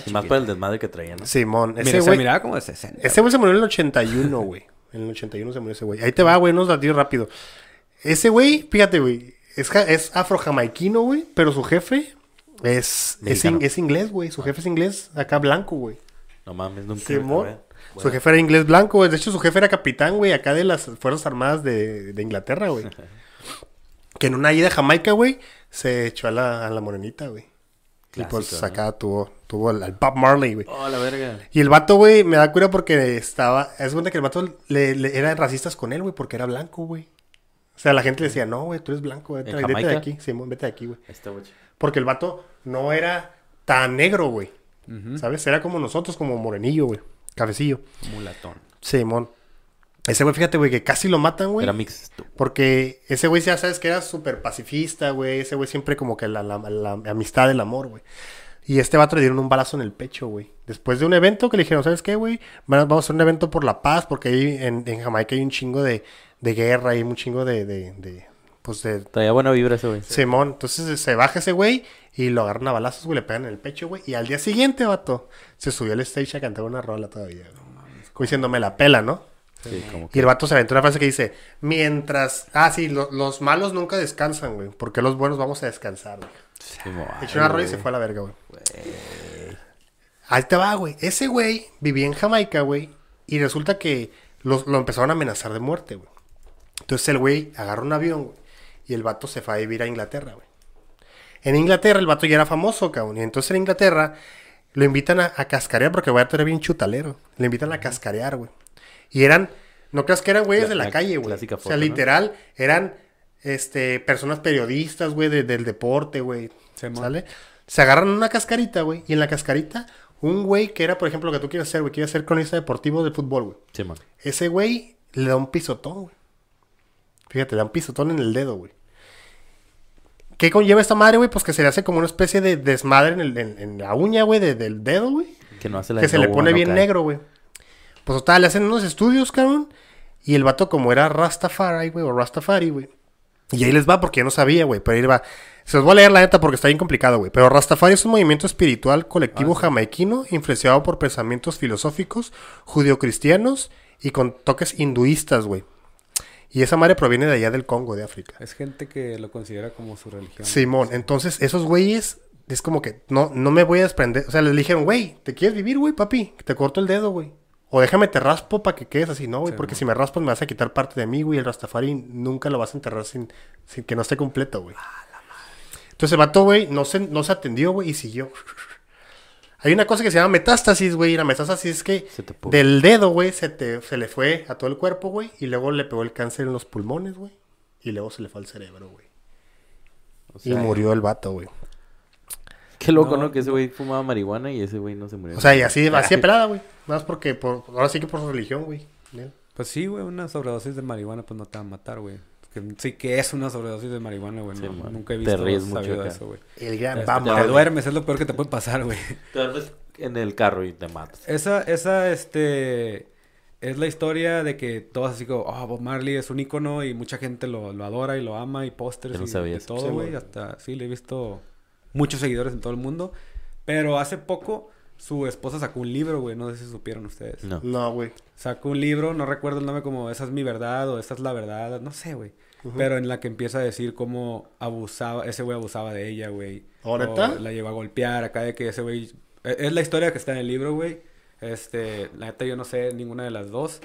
y más por el desmadre que traía, ¿no? Simón. Ese güey. Se miraba como de 60. Ese güey se murió en el 81, güey. En el 81 se murió ese güey. Ahí te va, güey, unos latidos rápido. Ese güey, fíjate, güey. Es, es afro-jamaiquino, güey. Pero su jefe es, es, es, inglés, güey. Su jefe es inglés, acá blanco, güey. No mames, nunca. Simón. Su jefe era inglés blanco, güey. De hecho, su jefe era capitán, güey, acá de las Fuerzas Armadas de, de Inglaterra, güey. que en una ida a Jamaica, güey, se echó a la, a la morenita, güey. y pues acá tuvo, tuvo al, Bob Marley, güey. Oh, la verga. Y el vato, güey, me da cura porque estaba. Es cuenta que el vato le, le eran racistas con él, güey, porque era blanco, güey. O sea, la gente le decía, no, güey, tú eres blanco, vete, vete de aquí. Sí, vete de aquí, güey. Porque el vato no era tan negro, güey. ¿Sabes? Era como nosotros, como morenillo, güey. Cabecillo. Mulatón. Simón. Ese güey, fíjate, güey, que casi lo matan, güey. Era mix. Porque ese güey ya sabes que era súper pacifista, güey. Ese güey siempre como que la, la, la, amistad, el amor, güey. Y este vato le dieron un balazo en el pecho, güey. Después de un evento que le dijeron, ¿sabes qué, güey? Vamos a hacer un evento por la paz, porque ahí en, en Jamaica hay un chingo de, de guerra y un chingo de, de, de pues de... Traía buena vibra ese güey. Simón, entonces se baja ese güey y lo agarran a balazos, güey, le pegan en el pecho, güey. Y al día siguiente, vato, se subió al stage a cantar una rola todavía, güey. Como diciéndome la pela, ¿no? Y el vato se aventó una frase que dice, mientras... Ah, sí, los malos nunca descansan, güey. Porque los buenos vamos a descansar, güey. Sí, Echó una rola y se fue a la verga, güey. Ahí te va, güey. Ese güey vivía en Jamaica, güey. Y resulta que lo, lo empezaron a amenazar de muerte, güey. Entonces el güey agarró un avión, güey. Y el vato se fue a vivir a Inglaterra, güey. En Inglaterra el vato ya era famoso, cabrón. Y entonces en Inglaterra lo invitan a, a cascarear porque el güey era bien chutalero. Le invitan a cascarear, güey. Y eran, no creas que eran güeyes de la, calle, güey. O sea, literal, eran este, personas periodistas, güey, del deporte, güey. ¿Sale? Se agarran una cascarita, güey, y en la cascarita, un güey que era, por ejemplo, lo que tú quieres hacer, güey, quiere ser cronista deportivo de fútbol, güey. Sí, man. Ese güey le da un pisotón, güey. Fíjate, le da un pisotón en el dedo, güey. ¿Qué conlleva esta madre, güey? Pues que se le hace como una especie de desmadre en, en, la uña, güey, del dedo, güey. Que no hace la Que se le pone bien negro, güey. Pues total, le hacen unos estudios, cabrón. Y el vato, como era Rastafari, güey, o Rastafari, güey. Y ahí les va porque yo no sabía, güey. Pero ahí va. Se los voy a leer la neta porque está bien complicado, güey. Pero Rastafari es un movimiento espiritual colectivo ah, jamaiquino influenciado por pensamientos filosóficos judio-cristianos y con toques hinduistas, güey. Y esa madre proviene de allá del Congo, de África. Es gente que lo considera como su religión. Simón, entonces esos güeyes es como que no, no me voy a desprender. O sea, les dijeron, güey, ¿te quieres vivir, güey, papi? Te corto el dedo, güey. O déjame te raspo para que quedes así, no, güey, porque si me raspas me vas a quitar parte de mí, güey. El Rastafari nunca lo vas a enterrar sin, sin que no esté completo, güey. Entonces el vato, güey, no se, no se atendió, güey, y siguió. Hay una cosa que se llama metástasis, güey. Y la metástasis es que del dedo, güey, se, te, se le fue a todo el cuerpo, güey. Y luego le pegó el cáncer en los pulmones, güey. Y luego se le fue al cerebro, güey. y murió el vato, güey. Qué loco, ¿no? Que ese güey fumaba marihuana y ese güey no se murió. O sea, y así, así de pelada, güey. Más porque, por, ahora sí que por religión, güey. Pues sí, güey, una sobredosis de marihuana pues no te va a matar, güey. sí que es una sobredosis de marihuana, güey. nunca he visto te ríes mucho eso, güey. El gran este, Te duermes, es lo peor que te puede pasar, güey. Te duermes en el carro y te matas. Esa, esa, este... Es la historia de que todos así como, oh, Bob Marley es un ícono y mucha gente lo, lo adora y lo ama y pósters y, todo, güey. Hasta, sí, le he visto muchos seguidores en todo el mundo. Pero hace poco su esposa sacó un libro, güey. No sé si supieron ustedes. No. No, güey. Sacó un libro, no recuerdo el nombre como Esa es mi verdad o Esa es la verdad. No sé, güey. Pero en la que empieza a decir cómo abusaba, ese güey abusaba de ella, güey. ¿Ahorita? La llevó a golpear acá de que ese güey... E, es la historia que está en el libro, güey. Este, la neta yo no sé ninguna de las dos.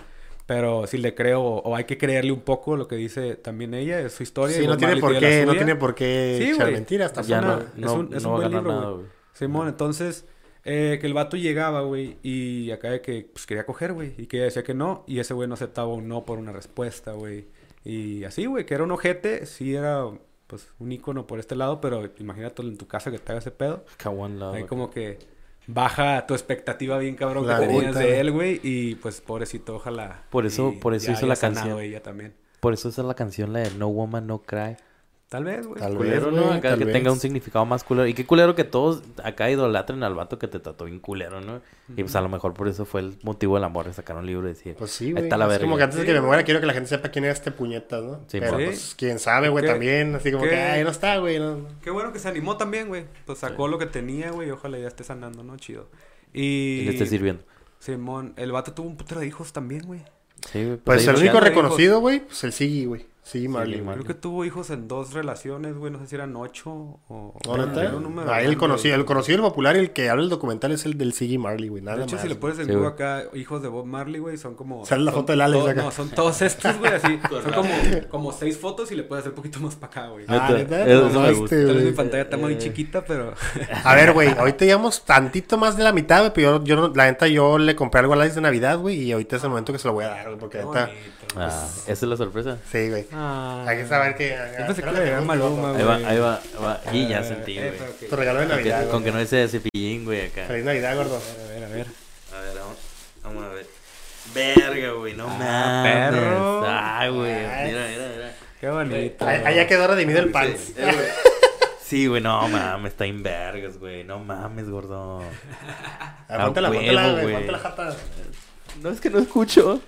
Pero si le creo, o hay que creerle un poco lo que dice también ella, es su historia. Sí, no tiene, por qué, no tiene por qué echar mentiras. Ya no, es un, es un buen libro, güey. Simón, entonces Eh, que el vato llegaba, güey, y acá de que pues, quería coger, güey, y que ella decía que no, y ese güey no aceptaba un no por una respuesta, güey. Y así, güey, que era un ojete, sí era pues un icono por este lado, pero imagínate en tu casa que te haga ese pedo. Ahí como que baja tu expectativa bien cabrón que tenías de él, güey, y pues pobrecito, ojalá. Por eso, por eso hizo la canción. Ella también. Por eso es la canción la de No Woman No Cry. Tal vez, güey. Tal culero, vez, ¿no? Acá que tenga un significado más culero. Y qué culero que todos acá idolatren al vato que te trató bien culero, ¿no? Y pues a lo mejor por eso fue el motivo del amor de sacar un libro y decir... Pues sí, güey. Está la es como que antes de que me muera quiero que la gente sepa quién es este puñetas, ¿no? Sí, Pero pues quién sabe, güey, también. Así como que, ay, no está, güey. No. Qué bueno que se animó también, güey. Pues sacó lo que tenía, güey. Ojalá ya esté sanando, ¿no? Chido. Y... y le esté sirviendo. Simón, el vato tuvo un putero de hijos también, güey. Sí, güey. Pues, pues el único reconocido, güey, pues el Sigui, güey. Sí, Marley. Creo que tuvo hijos en dos relaciones, güey. No sé si eran ocho o... ¿No, no, número ah, el conocido, el conocido, el popular y el que habla el documental es el del Siggy Marley, güey. Nada de hecho, si le pones en Google acá, hijos de Bob Marley, güey, son como... Sale la foto del Alex acá. No, son todos estos, güey, así. son como, como seis fotos y le puedes hacer un poquito más para acá, güey. Ah, Eso no, me gusta. Tal vez mi pantalla está muy chiquita, pero... A ver, güey, ahorita llevamos tantito más de la mitad, güey, pero yo, yo, la neta, yo le compré algo a Alex de Navidad, güey, y ahorita es el momento que se lo voy a dar, güey, porque ahorita... Ah, esa es la sorpresa. Sí, güey. Ah. Hay que saber que. Yo pensé que le Maluma, güey. Ahí va, ahí va, va. Y ya sentí, güey. Tu regalo de Navidad. Con que, no es ese cepillín, güey, acá. Feliz Navidad, gordo. A ver, a ver. A ver, vamos, vamos a ver. Verga, güey, no ah, mames. Perro. Ay, güey. Mira, mira, mira. Qué bonito. Allá quedó redimido el pants. Sí, güey, no mames, está en vergas, güey. No mames, gordo. Ponte la, ponte la, ponte la jata. No es que no escucho.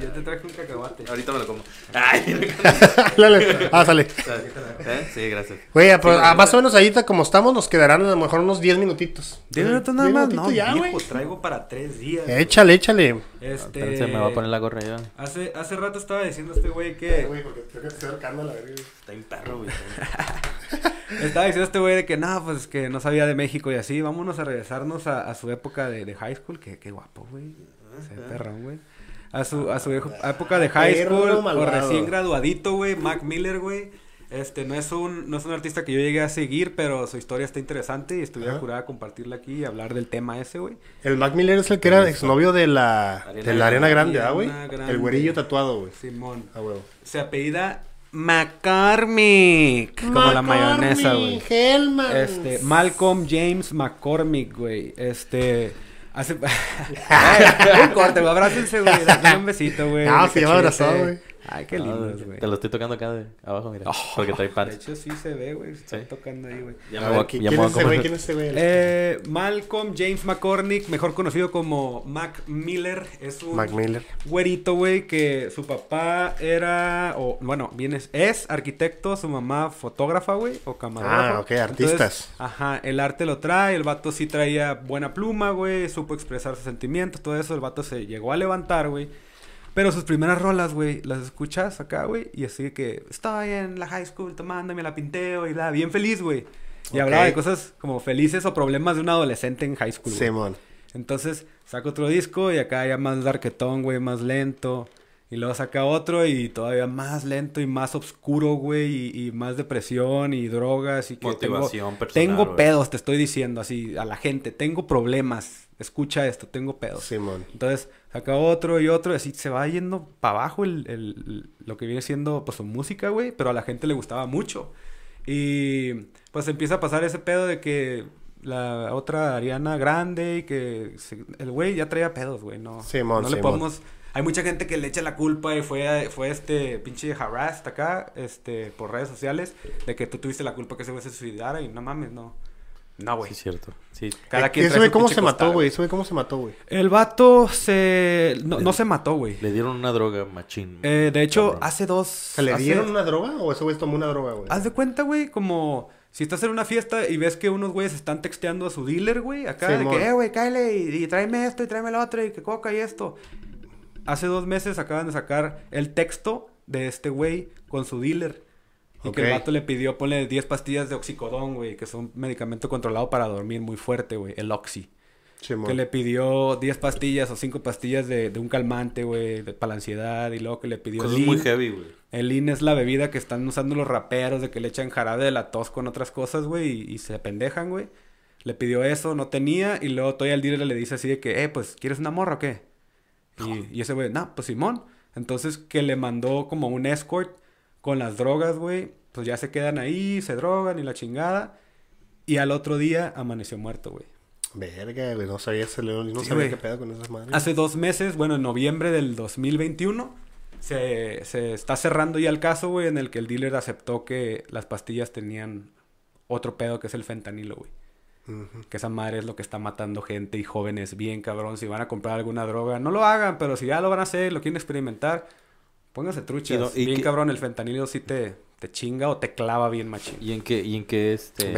yo te traje un cacahuate. Ahorita me lo como. Ay, ah, sale. ¿Eh? Sí, gracias. Güey, pues, más o menos ahí como estamos, nos quedarán a lo mejor unos 10 minutitos. 10 minutos nada más, no, ya, viejo, traigo para 3 días. Échale, échale. Este... Se me va a poner la gorra ya. Hace, hace rato estaba diciendo este güey que... Güey, porque creo que te estoy ahorcando la verga. Está en perro, güey. estaba diciendo este güey de que, no, pues que no sabía de México y así. Vámonos a regresarnos a, a su época de, de high school. Que, qué guapo, güey. Güey. A su, a su época de high school, o recién graduadito, güey. Mac Miller, güey. Este, no es un, no es un artista que yo llegué a seguir, pero su historia está interesante y estuviera curada compartirla aquí y hablar del tema ese, güey. El Mac Miller es el que era exnovio de la, de la Arena Grande, ¿ah, güey? El güerillo tatuado, güey. Simón. Ah, güey. Se apellida McCormick. Como la mayonesa, güey. Este, Malcolm James McCormick, güey. Este... Hace... un corte, güey. Abrácense, güey. Dale un besito, güey. Ah, se lleva abrazado, güey. Ay, qué lindo, güey. Te lo estoy tocando acá de abajo, mira. Oh, porque trae partes. De hecho, sí se ve, güey. Está tocando ahí, güey. Ya me voy aquí. ¿Quién es ese güey? ¿Quién es ese güey? Eh, Malcolm James McCormick, mejor conocido como Mac Miller. Es un Mac Miller. güerito, güey, que su papá era, o bueno, bien es, es arquitecto, su mamá fotógrafa, güey, o camarógrafa. Ah, ok, artistas. ajá, el arte lo trae, el vato sí traía buena pluma, güey, supo expresar sus sentimientos, todo eso, el vato se llegó a levantar, güey pero sus primeras rolas, güey, las escuchas acá, güey, y así que estoy en la high school tomando, me la pinteo y la bien feliz, güey. Y hablaba de cosas como felices o problemas de un adolescente en high school. Simón. Entonces, saca otro disco y acá ya más darketón, güey, más lento. Y luego saca otro y todavía más lento y más oscuro, güey, y, más depresión y drogas y que Motivación tengo, tengo pedos, te estoy diciendo así a la gente, tengo problemas escucha esto, tengo pedos. Simón. Entonces, saca otro y otro, y así se va yendo para abajo el, el, lo que viene siendo, pues, su música, güey, pero a la gente le gustaba mucho. Y, pues, empieza a pasar ese pedo de que la otra Ariana Grande y que el güey ya traía pedos, güey, no, Simón, no le podemos... Hay mucha gente que le echa la culpa y fue, fue este pinche harassed acá, este, por redes sociales, de que tú tuviste la culpa que ese güey se suicidara y no mames, no. No, güey. Sí, cierto. Sí. Cada quien ¿Eso ve cómo se mató, güey? ¿Eso ve cómo se mató, güey? El vato se... No, no se mató, güey. Le dieron una droga machín. Eh, de hecho, hace dos... ¿Se le dieron una droga o ese güey tomó una droga, güey? Haz de cuenta, güey, como... Si estás en una fiesta y ves que unos güeyes están texteando a su dealer, güey, acá, de que, eh, güey, cáele y, y, tráeme esto y tráeme lo otro y que coca y esto. Hace dos meses acaban de sacar el texto de este güey con su dealer. Y que el vato le pidió, ponle 10 pastillas de oxicodón, güey, que es un medicamento controlado para dormir muy fuerte, güey, el oxi. que le pidió 10 pastillas o 5 pastillas de, de un calmante, güey, para la ansiedad. Y luego que le pidió. Cosas muy heavy, güey. El lean es la bebida que están usando los raperos, de que le echan jarabe de la tos con otras cosas, güey, y, se pendejan, güey. Le pidió eso, no tenía, y luego todavía el dealer le dice así de que, eh, pues, ¿quieres una morra o qué? Y, y ese güey, no, pues Simón. Entonces que le mandó como un escort con las drogas, güey. Pues ya se quedan ahí, se drogan y la chingada. Y al otro día amaneció muerto, güey. Verga, güey, no sabía, ese león, no sabía qué pedo con esas madres. Hace dos meses, bueno, en noviembre del 2021, se, se está cerrando ya el caso, güey, en el que el dealer aceptó que las pastillas tenían otro pedo que es el fentanilo, güey. Que esa madre es lo que está matando gente y jóvenes bien cabrón. Si van a comprar alguna droga, no lo hagan, pero si ya lo van a hacer, lo quieren experimentar, pónganse truchas. bien cabrón, el fentanilo sí te, te chinga o te clava bien machín. ¿Y en qué, y en qué este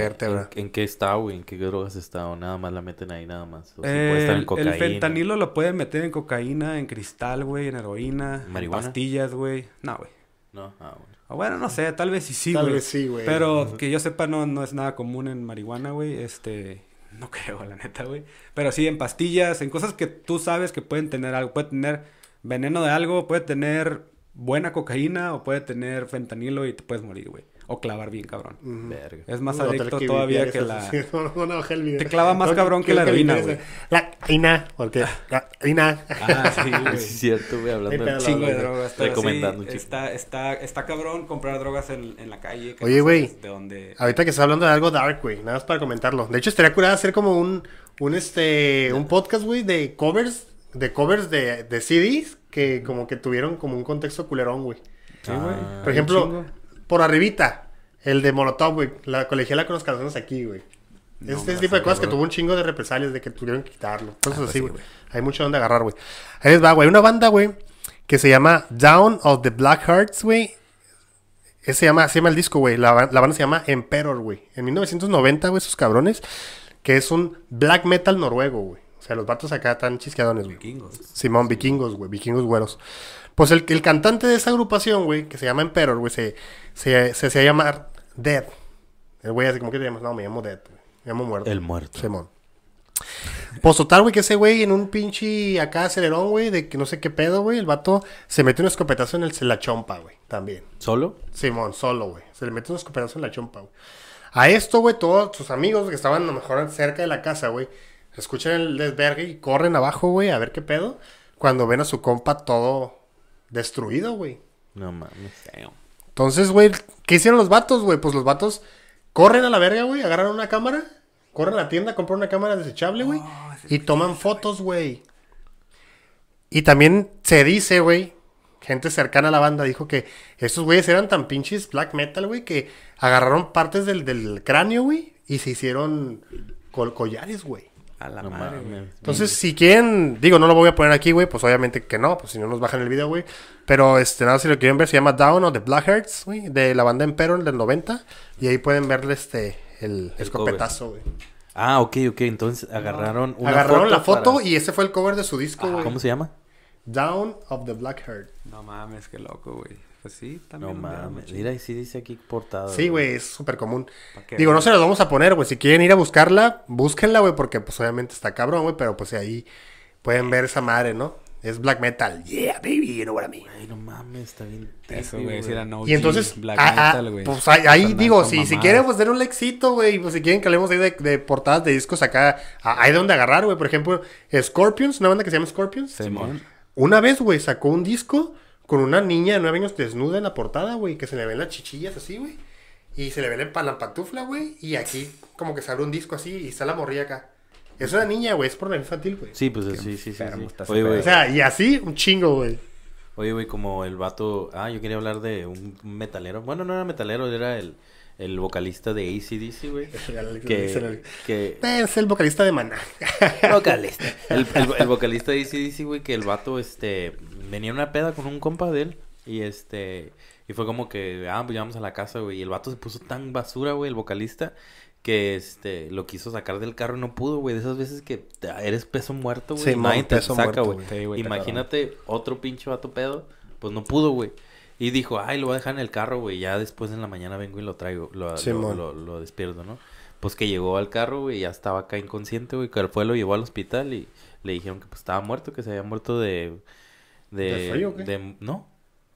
En, qué está, güey? ¿En qué drogas está? ¿O nada más la meten ahí nada más? ¿O puede estar en cocaína? El fentanilo lo pueden meter en cocaína, en cristal, güey, en heroína, en pastillas, güey. No, güey. No, ah, bueno. O bueno, no sé, tal vez sí sí, güey. Tal vez sí, güey. Pero que yo sepa, no, no es nada común en marihuana, güey. Este, no creo, la neta, güey. Pero sí en pastillas, en cosas que tú sabes que pueden tener algo. Puede tener veneno de algo, puede tener buena cocaína o puede tener fentanilo y te puedes morir, güey. O clavar bien, cabrón. Es más adicto todavía que la... te clava más cabrón que la heroína, güey. La heroína, porque la heroína. Ah, sí, güey. es cierto, güey, hablando de chingo de drogas. Recomendando un Está, está, está cabrón comprar drogas en, en la calle. Oye, güey. Ahorita que estás hablando de algo dark, güey. Nada más para comentarlo. De hecho, estaría curado hacer como un, un, este, un podcast, güey, de covers, de covers de, de CDs que como que tuvieron como un contexto culerón, güey. Sí, güey. Ah, por ejemplo, por arribita, el de Molotov, güey. La colegiala con los calzones aquí, güey. este tipo de cosas que tuvo un chingo de represalias de que tuvieron que quitarlo. Cosas ah, pues así, güey. Hay mucho donde agarrar, güey. Ahí les va, güey. Una banda, güey, que se llama Down of the Black Hearts, güey. Ese se llama, se llama el disco, güey. La, la, banda se llama Emperor, güey. En 1990, güey, esos cabrones. Que es un black metal noruego, güey. Sea, los vatos acá están chisqueadones, güey. Vikingos. Simón, vikingos, güey. Vikingos güeros. Pues el, el cantante de esa agrupación, güey, que se llama Emperor, güey, se, se, se, se llamar Dead. El güey así como que te llamas, no, me llamo Dead, Me llamo Muerto. El Muerto. Simón. Pues total, güey, que ese güey en un pinche acá acelerón, güey, de que no sé qué pedo, güey, el vato se mete un escopetazo en el, la chompa, güey, también. ¿Solo? Simón, solo, güey. Se le mete un escopetazo en la chompa, güey. A esto, güey, todos sus amigos que estaban a lo mejor cerca de la casa, güey, escuchan el desvergue y corren abajo, güey, a ver qué pedo. Cuando ven a su compa todo destruido, güey. No mames. Entonces, güey, ¿qué hicieron los vatos, güey? Pues los vatos corren a la verga, güey, agarran una cámara, corren a la tienda, compran una cámara desechable, güey, oh, y toman fotos, güey. Y también se dice, güey, gente cercana a la banda dijo que estos güeyes eran tan pinches black metal, güey, que agarraron partes del, del cráneo, güey, y se hicieron collares, güey. A la madre, Entonces, si quieren, digo, no lo voy a poner aquí, güey, pues obviamente que no, pues si no nos bajan el video, güey. Pero este, nada, si lo quieren ver, se llama Down o The Blackhearts, güey, de la banda Emperor del 90. Y ahí pueden verle este, el, escopetazo, güey. Ah, ok, ok. Entonces agarraron una Agarraron la foto y ese fue el cover de su disco, ah, güey. ¿Cómo se llama? Down of the Blackheart. No mames, qué loco, güey. Pues sí, también. No mames. Mira, y sí dice aquí portada. Sí, güey, es súper común. Digo, no se los vamos a poner, güey. Si quieren ir a buscarla, búsquenla, güey, porque pues obviamente está cabrón, güey. Pero pues ahí pueden ver esa madre, ¿no? Es black metal. Yeah, baby, you know what I mean. Ay, no mames, está bien. Eso, güey, si era no Y entonces, black ah, ah, metal, güey. Pues ahí, digo, si, si quieren, pues den un lexito, güey. Pues si quieren que hablemos ahí de, de portadas de discos acá, hay de donde agarrar, güey. Por ejemplo, Scorpions, una banda que se llama Scorpions. Simón. Una vez, güey, sacó un disco con una niña de nueve años desnuda en la portada, güey, que se le ven las chichillas así, güey. Y se le ven la pantufla, güey. Y aquí como que se abre un disco así y está la morrilla acá. Es una niña, güey, es por la infantil, güey. Sí, pues sí, sí, sí. Oye, güey. O sea, y así un chingo, güey. Oye, güey, como el vato... Ah, yo quería hablar de un metalero. Bueno, no era metalero, era el el vocalista de ACDC, güey. que, que... Es el vocalista de Maná. vocalista. El, el, vocalista de ACDC, güey, que el vato, este, venía una peda con un compa de él. Y este, y fue como que, ah, pues vamos a la casa, güey. Y el vato se puso tan basura, güey, el vocalista, que este, lo quiso sacar del carro y no pudo, güey. De esas veces que eres peso muerto, güey. Sí, nadie te saca, güey. Imagínate otro pinche vato pedo, pues no pudo, güey. Y dijo, ay, lo voy a dejar en el carro, güey. Ya después en la mañana vengo y lo traigo. Lo, lo, lo, despierto, ¿no? Pues que llegó al carro, güey, ya estaba acá inconsciente, güey. Que fue, lo llevó al hospital y le dijeron que pues estaba muerto, que se había muerto de... ¿De, ¿De frío qué? De, no,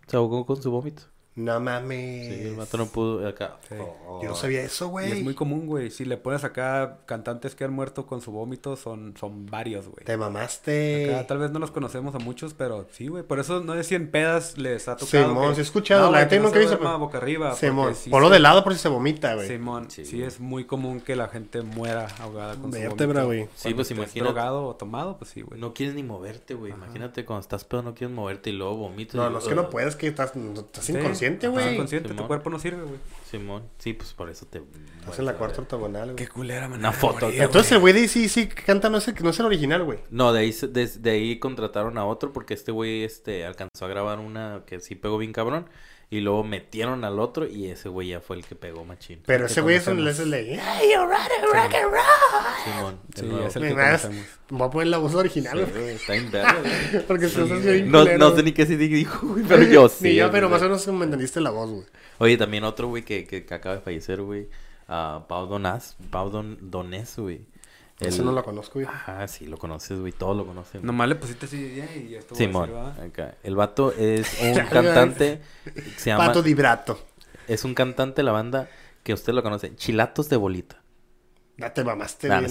se ahogó con su vómito. No mames. Sí, el vato no pudo acá. Oh, yo no sabía eso, güey. es muy común, güey. Si le pones acá cantantes que han muerto con su vómito, son, son varios, güey. Te mamaste. Acá tal vez no los conocemos a muchos, pero sí, güey. Por eso no sé si en pedas les ha tocado. Simón, se he escuchado. la gente nunca dice. boca arriba. Simón, ponlo de lado por si se vomita, güey. Simón, sí, es muy común que la gente muera ahogada con Vértebra, güey. Sí, pues imagínate. drogado o tomado, pues sí, güey. No quieres ni moverte, güey. Imagínate cuando estás pedo no quieres moverte y luego vomitas. No, no es que no puedes, que estás, estás inconsciente, güey. inconsciente, tu cuerpo no sirve, güey. Simón, sí, pues por eso te. Estás en la cuarta ortogonal, güey. Qué culera, man. Una foto. Entonces el güey de sí, sí, canta, no es el, no es el original, güey. No, de ahí, de, de ahí contrataron a otro porque este güey este, alcanzó a grabar una que sí pegó bien cabrón. Y luego metieron al otro y ese güey ya fue el que pegó machín. Pero ese güey es el de Hey, you're right, rock and roll. Simón. Sí, es el que más, Voy a poner la voz original, güey. está en güey. Porque sí, bien no, no sé ni qué se dijo, güey, pero yo sí. Ni yo, pero más o menos me entendiste la voz, güey. Oye, también otro, güey, que, que, que, acaba de fallecer, güey. Uh, Pau Donás, Pau Don, Donés, güey. Eso no lo conozco, güey. Ah, sí, lo conoces, güey. Todos lo conocen. Nomás le pusiste así y ya estuvo. Simón. Acá. El vato es un cantante que se llama... Pato Dibrato. Es un cantante de la banda que usted lo conoce. Chilatos de Bolita. Date mamaste, nah, no,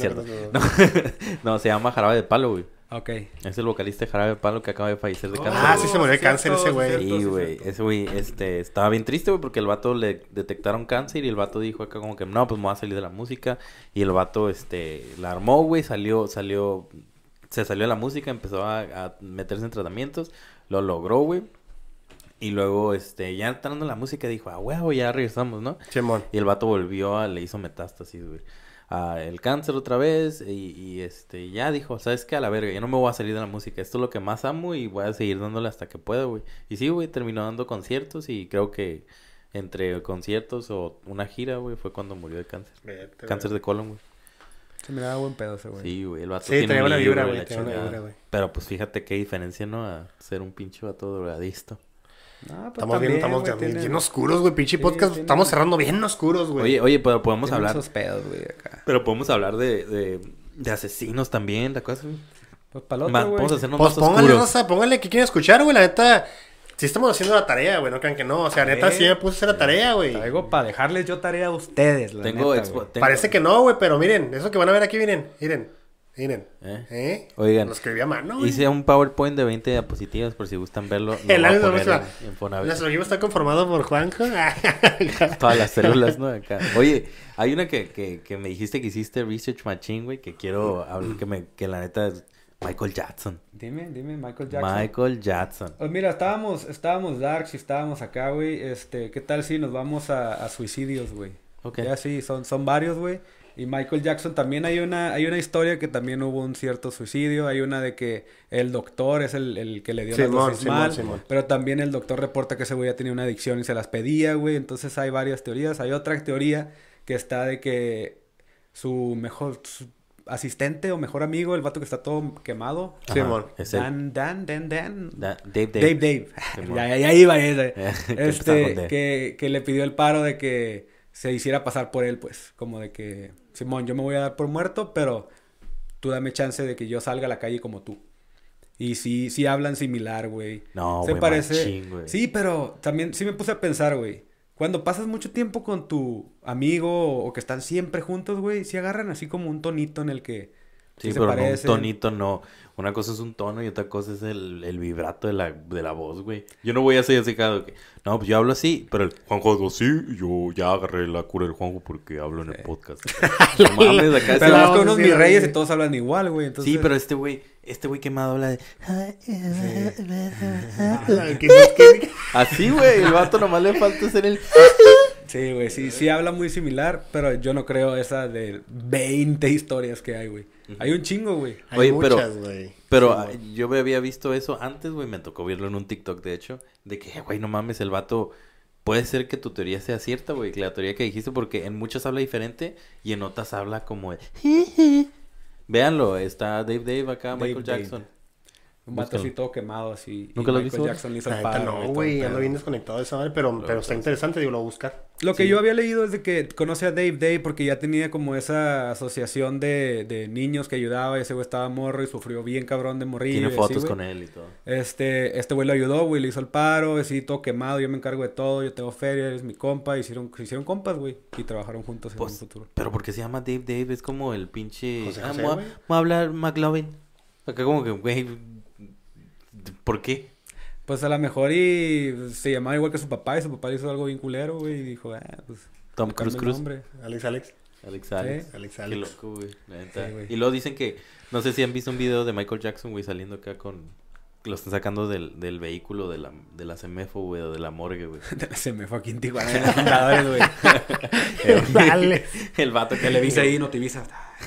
no, no, se llama Jarabe de Palo, güey. Ok. Es el vocalista de Jarabe Palo que acaba de fallecer de oh, cáncer. Ah, sí se murió de cáncer ese güey. Sí, güey. Ese güey, este, estaba bien triste, güey, porque el vato le detectaron cáncer y el vato dijo acá como que, no, pues me voy a salir de la música. Y el vato, este, la armó, güey, salió, salió, se salió de la música, empezó a, meterse en tratamientos, lo logró, güey. Y luego, este, ya entrando en la música, dijo, ah, huevo, ya regresamos, ¿no? Chemón. Y el vato volvió, a, le hizo metástasis, güey el cáncer otra vez y, este ya dijo, ¿sabes qué? A la verga, ya no me voy a salir de la música, esto es lo que más amo y voy a seguir dándole hasta que pueda, güey. Y sí, güey, terminó dando conciertos y creo que entre conciertos o una gira, güey, fue cuando murió de cáncer. cáncer de colon, güey. Se me daba buen pedo ese güey. Sí, güey, el vato sí, tiene una vibra, güey, Pero pues fíjate qué diferencia, ¿no? A ser un pinche vato drogadista. No, pues estamos bien, estamos bien oscuros, güey. Pinche podcast. Estamos cerrando bien oscuros, güey. Oye, oye, pero podemos hablar. Esos pedos, güey, acá. Pero podemos hablar de, de, de asesinos también, ¿de acuerdo? Pues para otro, güey. Vamos a hacernos pues más póngale, Rosa, póngale que quieren escuchar, güey. La neta. Sí estamos haciendo la tarea, güey, no crean que no. O sea, neta, sí me puse a hacer la tarea, güey. Traigo para dejarles yo tarea a ustedes, la tengo, neta, tengo... Parece que no, güey, pero miren, eso que van a ver aquí, miren, miren. Miren. ¿Eh? ¿Eh? Oigan. Lo escribí a mano, güey. Hice un PowerPoint de 20 diapositivas por si gustan verlo. el equipo está conformado por Juanjo. Todas las células, ¿no? Acá. Oye, hay una que, que, que me dijiste que hiciste Research Machine, güey, que quiero hablar, que, me, que la neta es Michael Jackson. Dime, dime, Michael Jackson. Michael Jackson. Pues mira, estábamos, estábamos darks y estábamos acá, güey. Este, ¿qué tal si nos vamos a, a suicidios, güey? Ok. Ya sí, son, son varios, güey. Y Michael Jackson también hay una, hay una historia que también hubo un cierto suicidio. Hay una de que el doctor es el, el que le dio las dosis mal. Pero también el doctor reporta que ese güey ya tenía una adicción y se las pedía, güey. Entonces hay varias teorías. Hay otra teoría que está de que su mejor asistente o mejor amigo, el vato que está todo quemado. Simón. Dan, Dan, Dan, Dan. Dave, Dave. Dave, Dave. ya, ya, iba ese. este, que, que le pidió el paro de que se hiciera pasar por él, pues. Como de que Simón, yo me voy a dar por muerto, pero tú dame chance de que yo salga a la calle como tú. Y sí, sí hablan similar, güey. No, Se parece. sí, pero también sí me puse a pensar, güey. Cuando pasas mucho tiempo con tu amigo o que están siempre juntos, güey, sí agarran así como un tonito en el que. Sí, pero no un tonito no. Una cosa es un tono y otra cosa es el, el vibrato de la, de la voz, güey. Yo no voy a ser así que, no, pues yo hablo así, pero el Juanjo sí, yo ya agarré la cura del Juanjo porque hablo en el podcast. no mames, acá Pero vas con unos mis reyes y todos hablan igual, güey. Sí, pero este güey, este güey quemado habla de... así, güey, el vato nomás le falta hacer el... Sí, güey, sí, sí habla muy similar, pero yo no creo esa de 20 historias que hay, güey. Hay un chingo, güey. Hay muchas, güey. Pero, ah, yo había visto eso antes, güey, me tocó verlo en un TikTok, de hecho, de que, güey, no mames, el vato... Puede ser que tu teoría sea cierta, güey, la teoría que dijiste, porque en muchas habla diferente y en otras habla como de... Véanlo, está Dave Dave acá, Michael Jackson. Un vato así todo quemado, así. ¿Nunca lo he visto? Jackson hizo el. No, güey, ando bien desconectado de esa madre, pero, pero está interesante, digo, lo voy a buscar. Lo que yo había leído es de que conoce a Dave Day porque ya tenía como esa asociación de, de niños que ayudaba y ese güey estaba morro y sufrió bien cabrón de morir. Tiene fotos con él y todo. Este, este güey lo ayudó, güey, le hizo el paro, así todo quemado, yo me encargo de todo, yo tengo feria, eres mi compa, hicieron, hicieron compas, güey, y trabajaron juntos en pues, un futuro. Pero porque se llama Dave Dave, es como el pinche... ah, voy, a, hablar McLovin. Acá como que, güey, ¿por qué? Pues a lo mejor y se llamaba igual que su papá y su papá hizo algo bien culero, güey, y dijo, ah, pues... Tom Cruise Cruz. Alex Alex. Alex Alex. Alex Alex. Qué loco, güey. y luego dicen que, no sé si han visto un video de Michael Jackson, güey, saliendo acá con lo están sacando del, del vehículo de la, de la CEMEFO, güey, o de la morgue, güey. De la CEMEFO aquí en Tijuana, en los fundadores, güey. Dale. El vato que le visa ahí, Notivisa.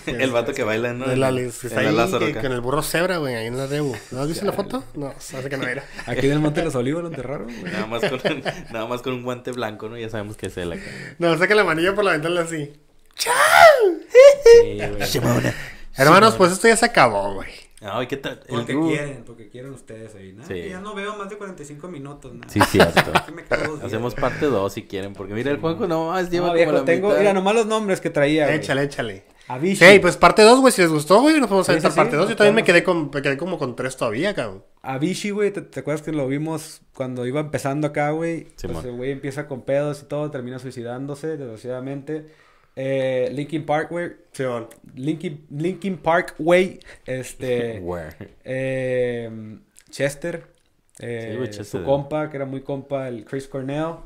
El vato que baila, ¿no? El que está ahí, que, con el burro cebra, güey, ahí en la Rebu. ¿No has visto la foto? No, hace que no era. Aquí en el Monte de los Olivos lo enterraron, güey. Nada más con, nada más con un guante blanco, ¿no? Ya sabemos que es él acá. No, saca la manilla por la ventana así. ¡Chao! Sí, Hermanos, pues esto ya se acabó, güey. Ay, ¿qué tal? Porque quieren, porque quieren ustedes ahí, ¿no? Sí. Ya no veo más de 45 minutos, ¿no? Sí, cierto. Hacemos parte 2 si quieren, porque mira, el juego nomás lleva no, viejo, como la tengo, mitad. Mira, nomás los nombres que traía, güey. Échale, échale. Avicii. Hey, pues parte 2, güey, si les gustó, güey, nos podemos aventar sí, parte 2. Yo también me quedé, con, me quedé como con 3 todavía, cabrón. Avicii, güey, ¿te, acuerdas que lo vimos cuando iba empezando acá, güey? Sí, pues el güey empieza con pedos y todo, termina suicidándose, desgraciadamente. Eh, Linkin Park, güey. Sí, Linkin, Linkin Park, güey. Este. eh, Chester. Eh, Su compa, que era muy compa, el Chris Cornell.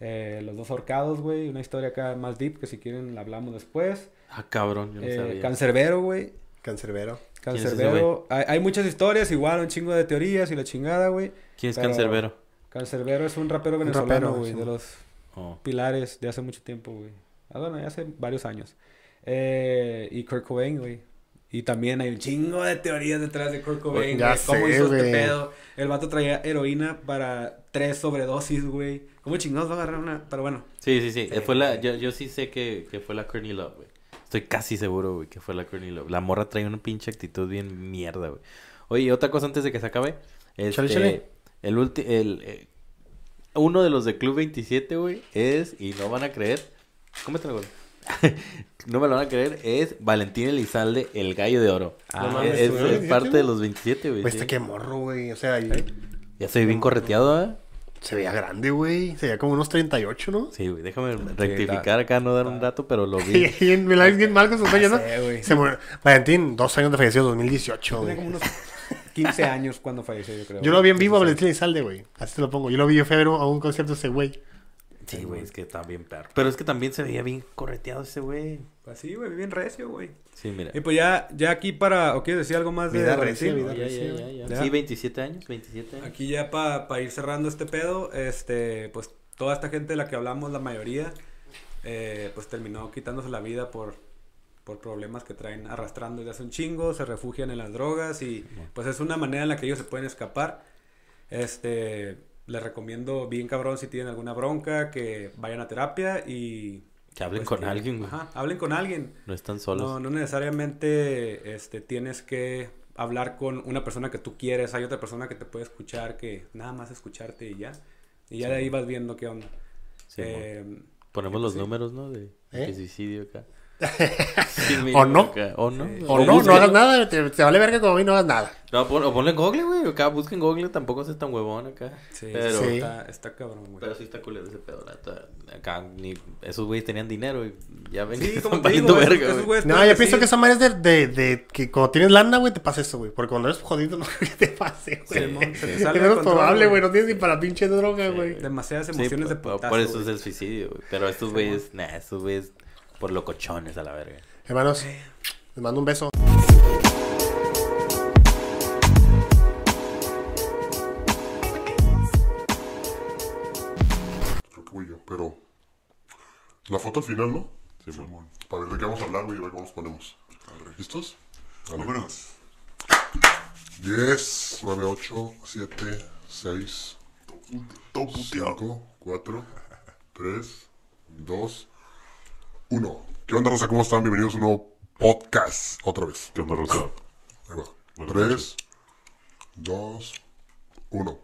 Eh, los dos ahorcados, güey. Una historia acá más deep que si quieren la hablamos después. Ah, cabrón, yo no sabía. Cancerbero, güey. Cancerbero. Cancerbero. hay, hay, muchas historias, igual, un chingo de teorías y la chingada, güey. ¿Quién es Cancerbero? Cancerbero es un rapero venezolano, güey, de los oh. pilares de hace mucho tiempo, güey. Ah, bueno, ya hace varios años. Eh, y Kurt Cobain, güey. Y también hay un chingo de teorías detrás de Kurt Cobain, ya ¿Cómo hizo este pedo? El vato traía heroína para tres sobredosis, güey. ¿Cómo chingados va a agarrar una? Pero bueno. Sí, sí, sí. Fue la, yo, yo sí sé que, que fue la Courtney Love, güey. Estoy casi seguro, güey, que fue la Courtney Love. La morra trae una pinche actitud bien mierda, güey. Oye, otra cosa antes de que se acabe. Este, chale, El, ulti el eh, uno de los de Club 27, güey, es, y no van a creer, Cómete güey. no me lo van a creer, es Valentín Elizalde, el gallo de oro. Ah, es, parte de los 27, güey. Pues este que morro, güey. O sea, ya se ve bien correteado, ¿eh? Se veía grande, güey. Se veía como unos 38, ¿no? Sí, güey. Déjame rectificar acá, no dar un dato, pero lo vi. me la ves bien mal con sus sueños, ¿no? Se murió. Valentín, dos años de fallecido, 2018, güey. como unos 15 años cuando falleció, yo creo. Yo lo vi en vivo a Valentín Elizalde, güey. Así te lo pongo. Yo lo vi en febrero a un concierto ese güey. Sí, güey, es que está bien perro. Pero es que también se veía bien correteado ese güey. Pues sí, güey, bien recio, güey. Sí, mira. Y pues ya, ya aquí para, ¿o quieres decir algo más de recio? Vida ya, ya, ya, Sí, 27 años, 27 años. Aquí ya para ir cerrando este pedo, este, pues toda esta gente de la que hablamos, la mayoría, eh, pues terminó quitándose la vida por, por problemas que traen arrastrando desde hace un chingo, se refugian en las drogas y pues es una manera en la que ellos se pueden escapar. Este, les recomiendo bien cabrón si tienen alguna bronca, que vayan a terapia y... Que hablen pues, con alguien, Ajá, hablen con alguien. No están solos. No, no necesariamente este, tienes que hablar con una persona que tú quieres. Hay otra persona que te puede escuchar, que nada más escucharte y ya. Y ya de ahí vas viendo qué onda. Eh, Ponemos los números, ¿no? De, ¿Eh? suicidio acá. O no. O no. O no, no hagas nada. Te, vale verga como a mí, no hagas nada. No, o ponle en Google, güey. Acá busquen Google. Tampoco es tan huevón acá. Sí, pero Está, está cabrón, güey. Pero sí está culero ese pedo. Acá ni, esos güeyes tenían dinero y ya ven sí, que como te digo, verga, esos, No, yo pienso que esa madre es de, de, de, que cuando tienes lana, güey, te pasa eso, güey. Porque cuando eres jodido, no creo que te pase, güey. Sí, es menos probable, güey. No tienes ni para pinche droga, güey. Demasiadas emociones de putazo, Por eso es el suicidio, güey. Pero estos güeyes, nah, estos güeyes por locochones a la verga. Hermanos, les mando un beso. Creo que voy yo, pero. La foto al final, ¿no? Sí, mamón. Para ver de qué vamos a hablar, güey, a ver cómo nos ponemos. ¿Listos? Vámonos. 10, 9, 8, 7, 6, 5, 4, 3, 2, 1. ¿Qué onda, Rosa? ¿Cómo están? Bienvenidos a un nuevo podcast. Otra vez. ¿Qué onda, Rosa? Ahí va. 3, 2, 1.